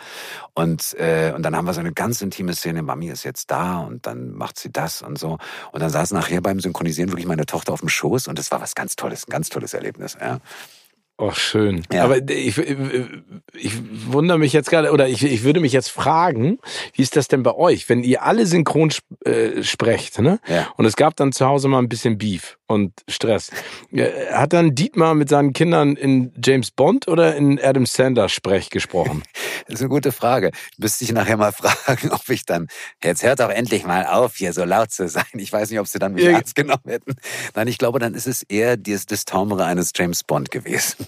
Und äh, und dann haben wir so eine ganz intime Szene. Mami ist jetzt da und dann macht sie das und so. Und dann saß nachher beim Synchronisieren wirklich meine Tochter auf dem Schoß und das war was ganz Tolles, ein ganz tolles Erlebnis. Ja. Oh, schön. Ja. Aber ich, ich wundere mich jetzt gerade, oder ich, ich würde mich jetzt fragen, wie ist das denn bei euch, wenn ihr alle synchron sp äh, sprecht, ne? Ja. Und es gab dann zu Hause mal ein bisschen Beef und Stress. Äh, Hat dann Dietmar mit seinen Kindern in James Bond oder in Adam Sandler Sprech gesprochen? Das ist eine gute Frage. Müsste ich nachher mal fragen, ob ich dann, jetzt hört doch endlich mal auf, hier so laut zu sein. Ich weiß nicht, ob sie dann mich Ja. ernst genommen hätten. Nein, ich glaube, dann ist es eher das, das Timbre eines James Bond gewesen.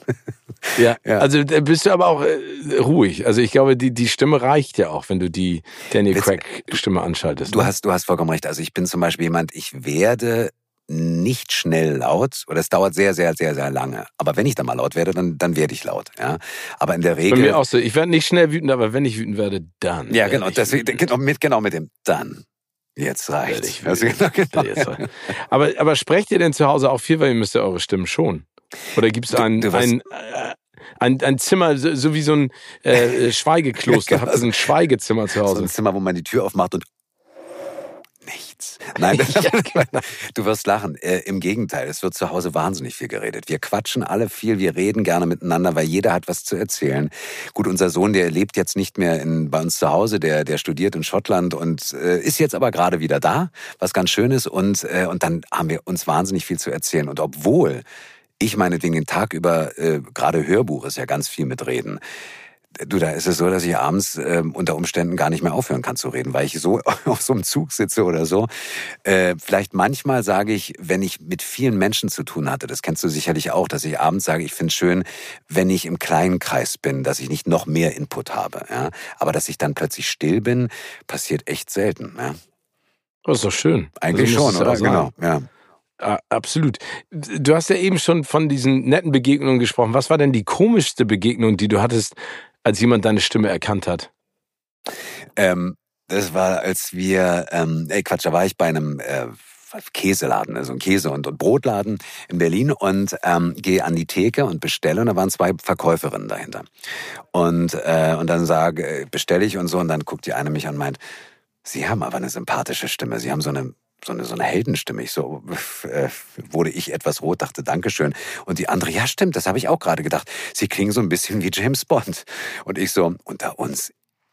Ja. Ja. Also da bist du aber auch äh, ruhig. Also ich glaube, die, die Stimme reicht ja auch, wenn du die Daniel Witz- Craig Stimme anschaltest. Du ne? hast, du hast vollkommen recht. Also ich bin zum Beispiel jemand, ich werde nicht schnell laut oder es dauert sehr, sehr, sehr, sehr lange. Aber wenn ich dann mal laut werde, dann, dann werde ich laut. Ja. Aber in der Bei Regel. mir auch so. Ich werde nicht schnell wütend, aber wenn ich wütend werde, dann. ja, genau. wütend. genau, mit, genau mit dem dann. Jetzt ich Also, genau, genau. Aber, aber sprecht ihr denn zu Hause auch viel, weil ihr müsst ja eure Stimmen schon? Oder gibt es ein, du ein, äh, ein, ein Zimmer, so, so wie so ein äh, Schweigekloster? Ja, genau. Habt ihr so ein Schweigezimmer zu So Hause? ein Zimmer, wo man die Tür aufmacht und nichts. Nein, du wirst lachen. Äh, Im Gegenteil, es wird zu Hause wahnsinnig viel geredet. Wir quatschen alle viel, wir reden gerne miteinander, weil jeder hat was zu erzählen. Gut, unser Sohn, der lebt jetzt nicht mehr in, bei uns zu Hause, der, der studiert in Schottland und äh, ist jetzt aber gerade wieder da, was ganz schön ist. Und, äh, und dann haben wir uns wahnsinnig viel zu erzählen. Und obwohl ich meinetwegen den Tag über, äh, gerade Hörbuch ist ja ganz viel mit Reden. Du, da ist es so, dass ich abends äh, unter Umständen gar nicht mehr aufhören kann zu reden, weil ich so auf so einem Zug sitze oder so. Äh, vielleicht manchmal sage ich, wenn ich mit vielen Menschen zu tun hatte, das kennst du sicherlich auch, dass ich abends sage, ich finde es schön, wenn ich im kleinen Kreis bin, dass ich nicht noch mehr Input habe. Ja? Aber dass ich dann plötzlich still bin, passiert echt selten. Ja? Das ist doch schön. Eigentlich also schon, oder? Genau, ja. Absolut. Du hast ja eben schon von diesen netten Begegnungen gesprochen. Was war denn die komischste Begegnung, die du hattest, als jemand deine Stimme erkannt hat? Ähm, das war, als wir, ähm, ey Quatsch, da war ich bei einem äh, Käseladen, also ein Käse- und, und Brotladen in Berlin und ähm, gehe an die Theke und bestelle und da waren zwei Verkäuferinnen dahinter. Und, äh, und dann sage, bestelle ich und so und dann guckt die eine mich an und meint, Sie haben aber eine sympathische Stimme. Sie haben so eine so eine, so eine Heldenstimme. Ich so äh, wurde ich etwas rot, dachte Dankeschön. Und die andere, ja stimmt, das habe ich auch gerade gedacht. Sie klingen so ein bisschen wie James Bond. Und ich so, unter uns,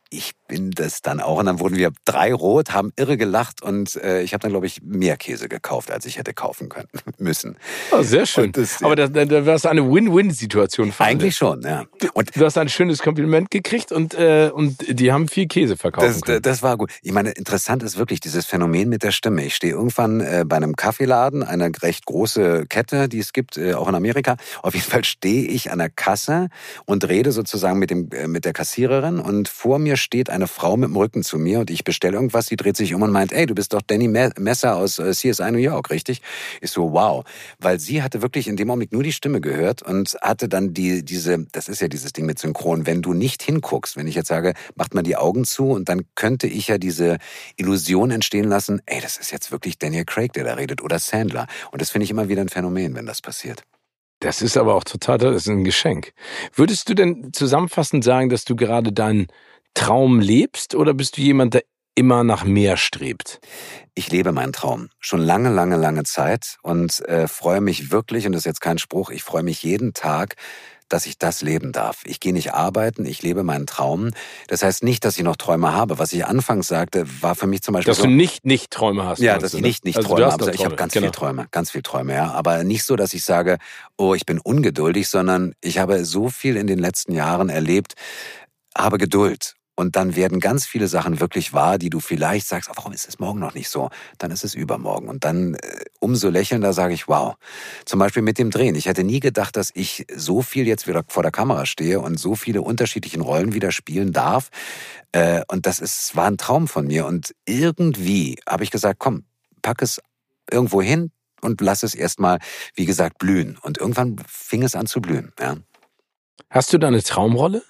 ich bin das dann auch. Und dann wurden wir drei rot, haben irre gelacht und äh, ich habe dann, glaube ich, mehr Käse gekauft, als ich hätte kaufen können müssen. Oh, sehr schön. Das, Aber da, da war es eine Win-Win-Situation. Eigentlich schon, ja. Und du hast ein schönes Kompliment gekriegt und, äh, und die haben viel Käse verkauft. Das, können. das war gut. Ich meine, interessant ist wirklich dieses Phänomen mit der Stimme. Ich stehe irgendwann äh, bei einem Kaffeeladen, eine recht große Kette, die es gibt, äh, auch in Amerika. Auf jeden Fall stehe ich an der Kasse und rede sozusagen mit, dem, äh, mit der Kassiererin und vor mir steht eine Frau mit dem Rücken zu mir und ich bestelle irgendwas, sie dreht sich um und meint, ey, du bist doch Danny Messer aus äh, CSI New York, richtig? Ich so, wow. Weil sie hatte wirklich in dem Augenblick nur die Stimme gehört und hatte dann die, diese, das ist ja dieses Ding mit Synchron, wenn du nicht hinguckst, wenn ich jetzt sage, macht mal die Augen zu und dann könnte ich ja diese Illusion entstehen lassen, ey, das ist jetzt wirklich Daniel Craig, der da redet oder Sandler. Und das finde ich immer wieder ein Phänomen, wenn das passiert. Das ist aber auch total, das ist ein Geschenk. Würdest du denn zusammenfassend sagen, dass du gerade deinen Traum lebst oder bist du jemand, der immer nach mehr strebt? Ich lebe meinen Traum schon lange, lange, lange Zeit und äh, freue mich wirklich, und das ist jetzt kein Spruch, ich freue mich jeden Tag, dass ich das leben darf. Ich gehe nicht arbeiten, ich lebe meinen Traum. Das heißt nicht, dass ich noch Träume habe. Was ich anfangs sagte, war für mich zum Beispiel. Dass so, du nicht nicht Träume hast. Ja, dass ich nicht nicht also Träume habe. Ich habe ganz genau. viel Träume, ganz viel Träume, ja. Aber nicht so, dass ich sage, oh, ich bin ungeduldig, sondern ich habe so viel in den letzten Jahren erlebt, habe Geduld und dann werden ganz viele Sachen wirklich wahr, die du vielleicht sagst, oh, warum ist es morgen noch nicht so? Dann ist es übermorgen. Und dann äh, umso lächelnder sage ich, wow. Zum Beispiel mit dem Drehen. Ich hätte nie gedacht, dass ich so viel jetzt wieder vor der Kamera stehe und so viele unterschiedlichen Rollen wieder spielen darf. Äh, und das ist, war ein Traum von mir. Und irgendwie habe ich gesagt, komm, pack es irgendwo hin und lass es erstmal, wie gesagt, blühen. Und irgendwann fing es an zu blühen. Ja. Hast du da eine Traumrolle?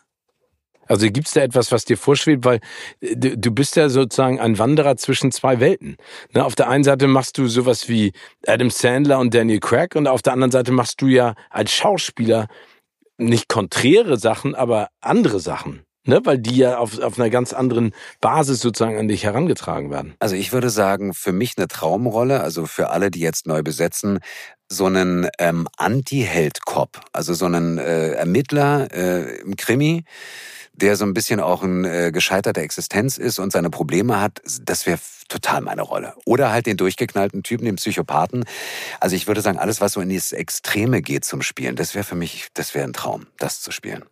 Also gibt es da etwas, was dir vorschwebt, weil äh, du, bist ja sozusagen ein Wanderer zwischen zwei Welten. Ne, auf der einen Seite machst du sowas wie Adam Sandler und Daniel Craig und auf der anderen Seite machst du ja als Schauspieler nicht konträre Sachen, aber andere Sachen. Ne, weil die ja auf, auf einer ganz anderen Basis sozusagen an dich herangetragen werden. Also ich würde sagen, für mich eine Traumrolle, also für alle, die jetzt neu besetzen, so einen ähm, Anti-Held-Cop, also so einen äh, Ermittler äh, im Krimi, der so ein bisschen auch ein äh, gescheiterter Existenz ist und seine Probleme hat, das wäre total meine Rolle. Oder halt den durchgeknallten Typen, den Psychopathen. Also ich würde sagen, alles, was so in dieses Extreme geht zum Spielen, das wäre für mich, das wäre ein Traum, das zu spielen.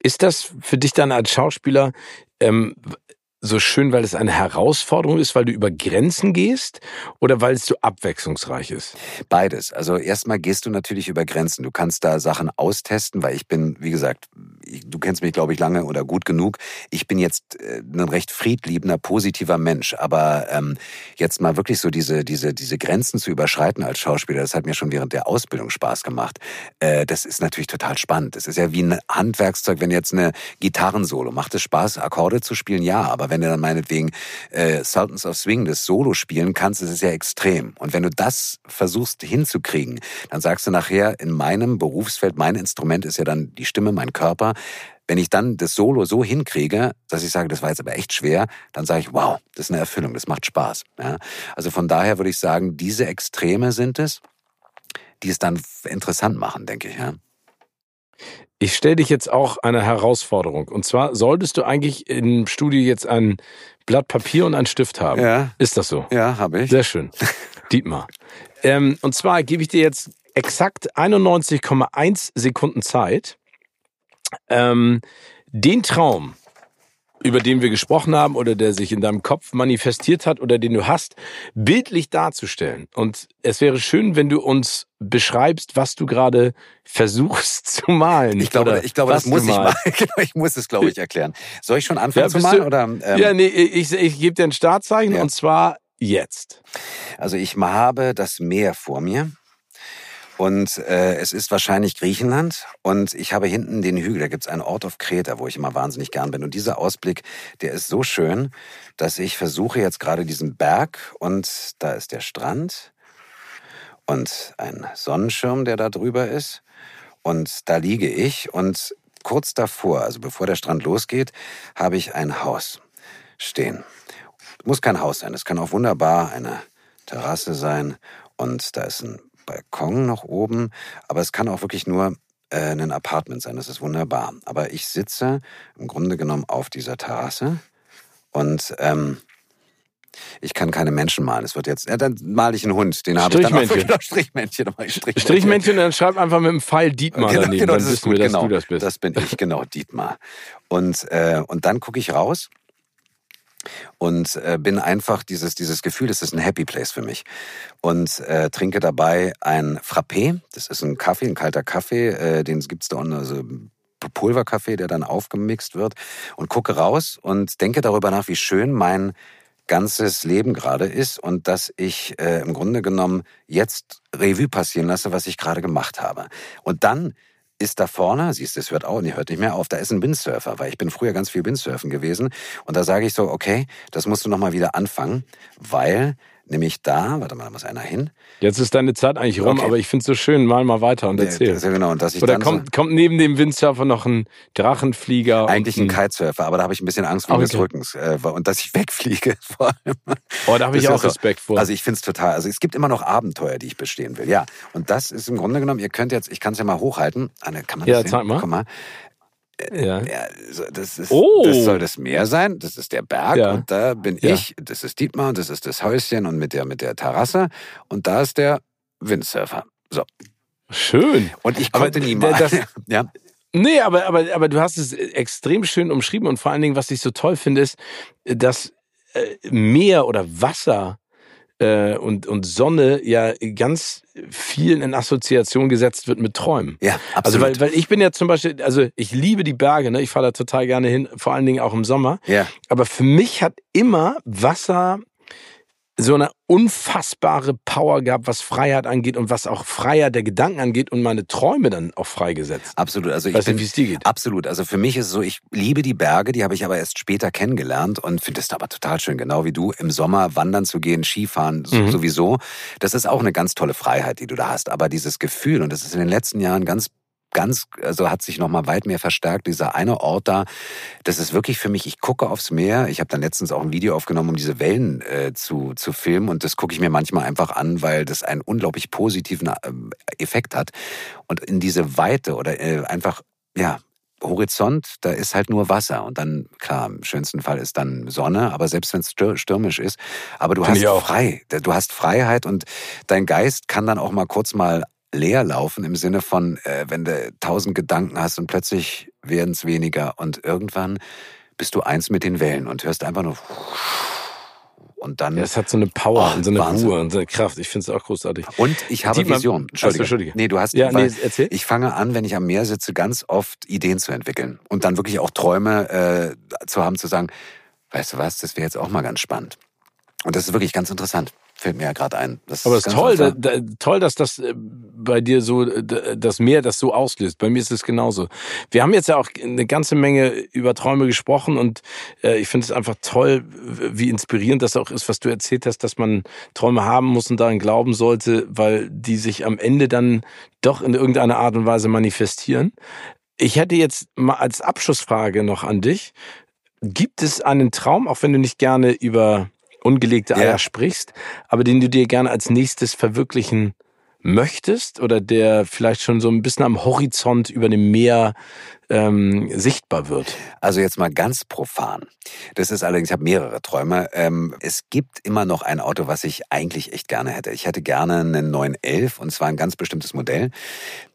Ist das für dich dann als Schauspieler ähm, so schön, weil es eine Herausforderung ist, weil du über Grenzen gehst oder weil es so abwechslungsreich ist? Beides. Also erstmal gehst du natürlich über Grenzen. Du kannst da Sachen austesten, weil ich bin, wie gesagt, du kennst mich, glaube ich, lange oder gut genug. Ich bin jetzt äh, ein recht friedliebender, positiver Mensch. Aber ähm, jetzt mal wirklich so diese, diese, diese Grenzen zu überschreiten als Schauspieler, das hat mir schon während der Ausbildung Spaß gemacht. Äh, das ist natürlich total spannend. Das ist ja wie ein Handwerkszeug, wenn jetzt eine Gitarrensolo macht es Spaß, Akkorde zu spielen, ja, aber wenn du dann meinetwegen äh, Sultans of Swing das Solo spielen kannst, ist es ja extrem. Und wenn du das versuchst hinzukriegen, dann sagst du nachher, in meinem Berufsfeld, mein Instrument ist ja dann die Stimme, mein Körper, wenn ich dann das Solo so hinkriege, dass ich sage, das war jetzt aber echt schwer, dann sage ich, wow, das ist eine Erfüllung, das macht Spaß. Ja? Also von daher würde ich sagen, diese Extreme sind es, die es dann interessant machen, denke ich. Ja? Ich stelle dich jetzt auch eine Herausforderung. Und zwar solltest du eigentlich im Studio jetzt ein Blatt Papier und einen Stift haben. Ja. Ist das so? Ja, habe ich. Sehr schön. Dietmar. Ähm, und zwar gebe ich dir jetzt exakt 91,1 Sekunden Zeit, ähm, den Traum, über den wir gesprochen haben oder der sich in deinem Kopf manifestiert hat oder den du hast, bildlich darzustellen. Und es wäre schön, wenn du uns beschreibst, was du gerade versuchst zu malen. Ich glaube, ich glaube, das muss ich mal. Genau, ich muss es, glaube ich, erklären. Soll ich schon anfangen ja, zu malen? Du, oder, ähm, ja, nee, ich, ich gebe dir ein Startzeichen ja. und zwar jetzt. Also ich habe das Meer vor mir. Und äh, es ist wahrscheinlich Griechenland. Und ich habe hinten den Hügel, da gibt's einen Ort auf Kreta, wo ich immer wahnsinnig gern bin. Und dieser Ausblick, der ist so schön, dass ich versuche jetzt gerade diesen Berg und da ist der Strand und ein Sonnenschirm, der da drüber ist. Und da liege ich und kurz davor, also bevor der Strand losgeht, habe ich ein Haus stehen. Muss kein Haus sein, es kann auch wunderbar eine Terrasse sein und da ist ein Balkon noch oben, aber es kann auch wirklich nur äh, ein Apartment sein. Das ist wunderbar. Aber ich sitze im Grunde genommen auf dieser Terrasse und ähm, ich kann keine Menschen malen. Es wird jetzt, ja, dann male ich einen Hund. Den habe ich dann auch genau, Strichmännchen. Strichmännchen. Strichmännchen, dann schreib einfach mit dem Pfeil Dietmar genau, daneben. Genau, dann wissen wir, dass genau, du das bist. Das bin ich, genau, Dietmar. Und, äh, und dann gucke ich raus und äh, bin einfach dieses dieses Gefühl, das ist ein Happy Place für mich und äh, trinke dabei ein Frappé. Das ist ein Kaffee, ein kalter Kaffee, äh, den gibt's da unten, also Pulverkaffee, der dann aufgemixt wird und gucke raus und denke darüber nach, wie schön mein ganzes Leben gerade ist und dass ich äh, im Grunde genommen jetzt Revue passieren lasse, was ich gerade gemacht habe. Und dann ist da vorne, siehst du, es hört auch, nee, hört nicht mehr auf, da ist ein Windsurfer, weil ich bin früher ganz viel Windsurfen gewesen. Und da sage ich so, okay, das musst du nochmal wieder anfangen, weil nämlich da, warte mal, da muss einer hin. Jetzt ist deine Zeit eigentlich rum, okay. aber ich finde es so schön, mal mal weiter und erzähl. Ja, genau, und dass ich Oder dann kommt, so kommt neben dem Windsurfer noch ein Drachenflieger? Eigentlich ein, ein Kitesurfer, aber da habe ich ein bisschen Angst wegen okay. des Rückens äh, und dass ich wegfliege vor allem. Oh, da habe ich auch Respekt vor. Also ich finde es total, also es gibt immer noch Abenteuer, die ich bestehen will, ja. Und das ist im Grunde genommen, ihr könnt jetzt, ich kann es ja mal hochhalten. Anne, kann man das ja, sehen? zeig mal. Guck mal. Ja. ja das, ist, oh. das soll das Meer sein, das ist der Berg ja. und da bin ja. ich, das ist Dietmar und das ist das Häuschen und mit der, mit der Terrasse und da ist der Windsurfer. So. Schön. Und ich konnte nie mal. Das, ja. Nee, aber, aber, aber du hast es extrem schön umschrieben und vor allen Dingen, was ich so toll finde, ist, dass äh, Meer oder Wasser äh, und, und Sonne ja ganz vielen in Assoziation gesetzt wird mit Träumen. Ja, absolut. Also weil, weil ich bin ja zum Beispiel, also ich liebe die Berge, ne? ich fahre da total gerne hin, vor allen Dingen auch im Sommer. Ja. Aber für mich hat immer Wasser so eine unfassbare Power gehabt, was Freiheit angeht und was auch Freiheit der Gedanken angeht und meine Träume dann auch freigesetzt. Absolut. Also ich weißt bin, wie es dir geht? Absolut. Also für mich ist es so, ich liebe die Berge, die habe ich aber erst später kennengelernt und finde es aber total schön, genau wie du, im Sommer wandern zu gehen, Skifahren mhm. sowieso. Das ist auch eine ganz tolle Freiheit, die du da hast. Aber dieses Gefühl, und das ist in den letzten Jahren ganz ganz, also hat sich noch mal weit mehr verstärkt. Dieser eine Ort da, das ist wirklich für mich, ich gucke aufs Meer. Ich habe dann letztens auch ein Video aufgenommen, um diese Wellen äh, zu, zu filmen. Und das gucke ich mir manchmal einfach an, weil das einen unglaublich positiven äh, Effekt hat. Und in diese Weite oder äh, einfach, ja, Horizont, da ist halt nur Wasser. Und dann, klar, im schönsten Fall ist dann Sonne, aber selbst wenn es stürmisch ist, aber du Find hast frei. Du hast Freiheit und dein Geist kann dann auch mal kurz mal leer laufen im Sinne von, äh, wenn du tausend Gedanken hast und plötzlich werden es weniger und irgendwann bist du eins mit den Wellen und hörst einfach nur und dann. Ja, es hat so eine Power oh, und so eine Wahnsinn. Ruhe und so eine Kraft. Ich finde es auch großartig. Und ich habe Die, Vision. Entschuldige. Entschuldige. Nee, du hast. Ja, nee, erzähl. Ich fange an, wenn ich am Meer sitze, ganz oft Ideen zu entwickeln und dann wirklich auch Träume äh, zu haben, zu sagen, weißt du was, das wäre jetzt auch mal ganz spannend. Und das ist wirklich ganz interessant fällt mir ja gerade ein. Das Aber es ist toll, da, da, toll, dass das äh, bei dir so, das Meer das so auslöst. Bei mir ist es genauso. Wir haben jetzt ja auch eine ganze Menge über Träume gesprochen und äh, ich finde es einfach toll, wie inspirierend das auch ist, was du erzählt hast, dass man Träume haben muss und daran glauben sollte, weil die sich am Ende dann doch in irgendeiner Art und Weise manifestieren. ich hätte jetzt mal als Abschlussfrage noch an dich. Gibt es einen Traum, auch wenn du nicht gerne über ungelegte Eier ja. sprichst, aber den du dir gerne als nächstes verwirklichen möchtest oder der vielleicht schon so ein bisschen am Horizont über dem Meer ähm, sichtbar wird? Also jetzt mal ganz profan. Das ist allerdings, ich habe mehrere Träume. Ähm, es gibt immer noch ein Auto, was ich eigentlich echt gerne hätte. Ich hätte gerne einen 911 und zwar ein ganz bestimmtes Modell.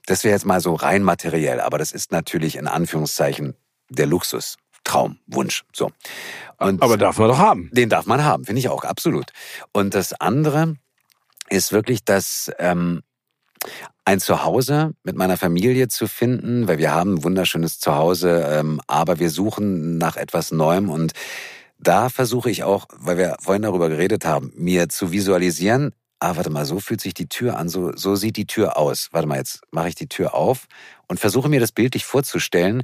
Das wäre jetzt mal so rein materiell, aber das ist natürlich in Anführungszeichen der Luxus. Traum, Wunsch, so. Und aber darf man doch haben. Den darf man haben, finde ich auch, absolut. Und das andere ist wirklich das ähm, ein Zuhause mit meiner Familie zu finden, weil wir haben ein wunderschönes Zuhause, ähm, aber wir suchen nach etwas Neuem und da versuche ich auch, weil wir vorhin darüber geredet haben, mir zu visualisieren, ah, warte mal, so fühlt sich die Tür an, so, so sieht die Tür aus. Warte mal, jetzt mache ich die Tür auf und versuche mir das bildlich vorzustellen,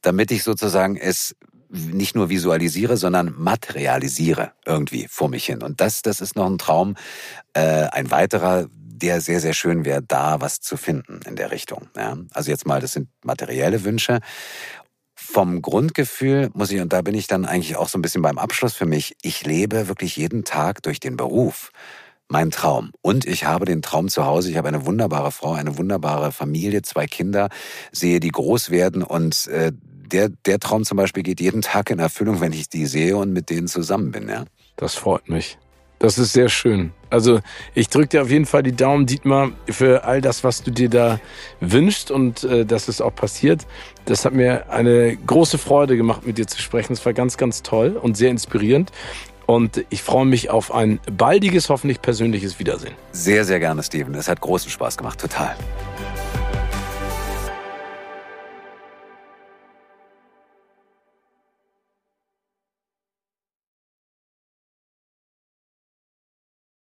damit ich sozusagen es nicht nur visualisiere, sondern materialisiere irgendwie vor mich hin. Und das, das ist noch ein Traum. Äh, ein weiterer, der sehr, sehr schön wäre, da was zu finden in der Richtung. Ja? Also jetzt mal, das sind materielle Wünsche. Vom Grundgefühl muss ich, und da bin ich dann eigentlich auch so ein bisschen beim Abschluss für mich, ich lebe wirklich jeden Tag durch den Beruf mein Traum. Und ich habe den Traum zu Hause. Ich habe eine wunderbare Frau, eine wunderbare Familie, zwei Kinder, sehe die groß werden und äh, der, der Traum zum Beispiel geht jeden Tag in Erfüllung, wenn ich die sehe und mit denen zusammen bin, ja. Das freut mich. Das ist sehr schön. Also ich drücke dir auf jeden Fall die Daumen, Dietmar, für all das, was du dir da wünschst und äh, dass es auch passiert. Das hat mir eine große Freude gemacht, mit dir zu sprechen. Es war ganz, ganz toll und sehr inspirierend. Und ich freue mich auf ein baldiges, hoffentlich persönliches Wiedersehen. Sehr, sehr gerne, Steven. Es hat großen Spaß gemacht, total.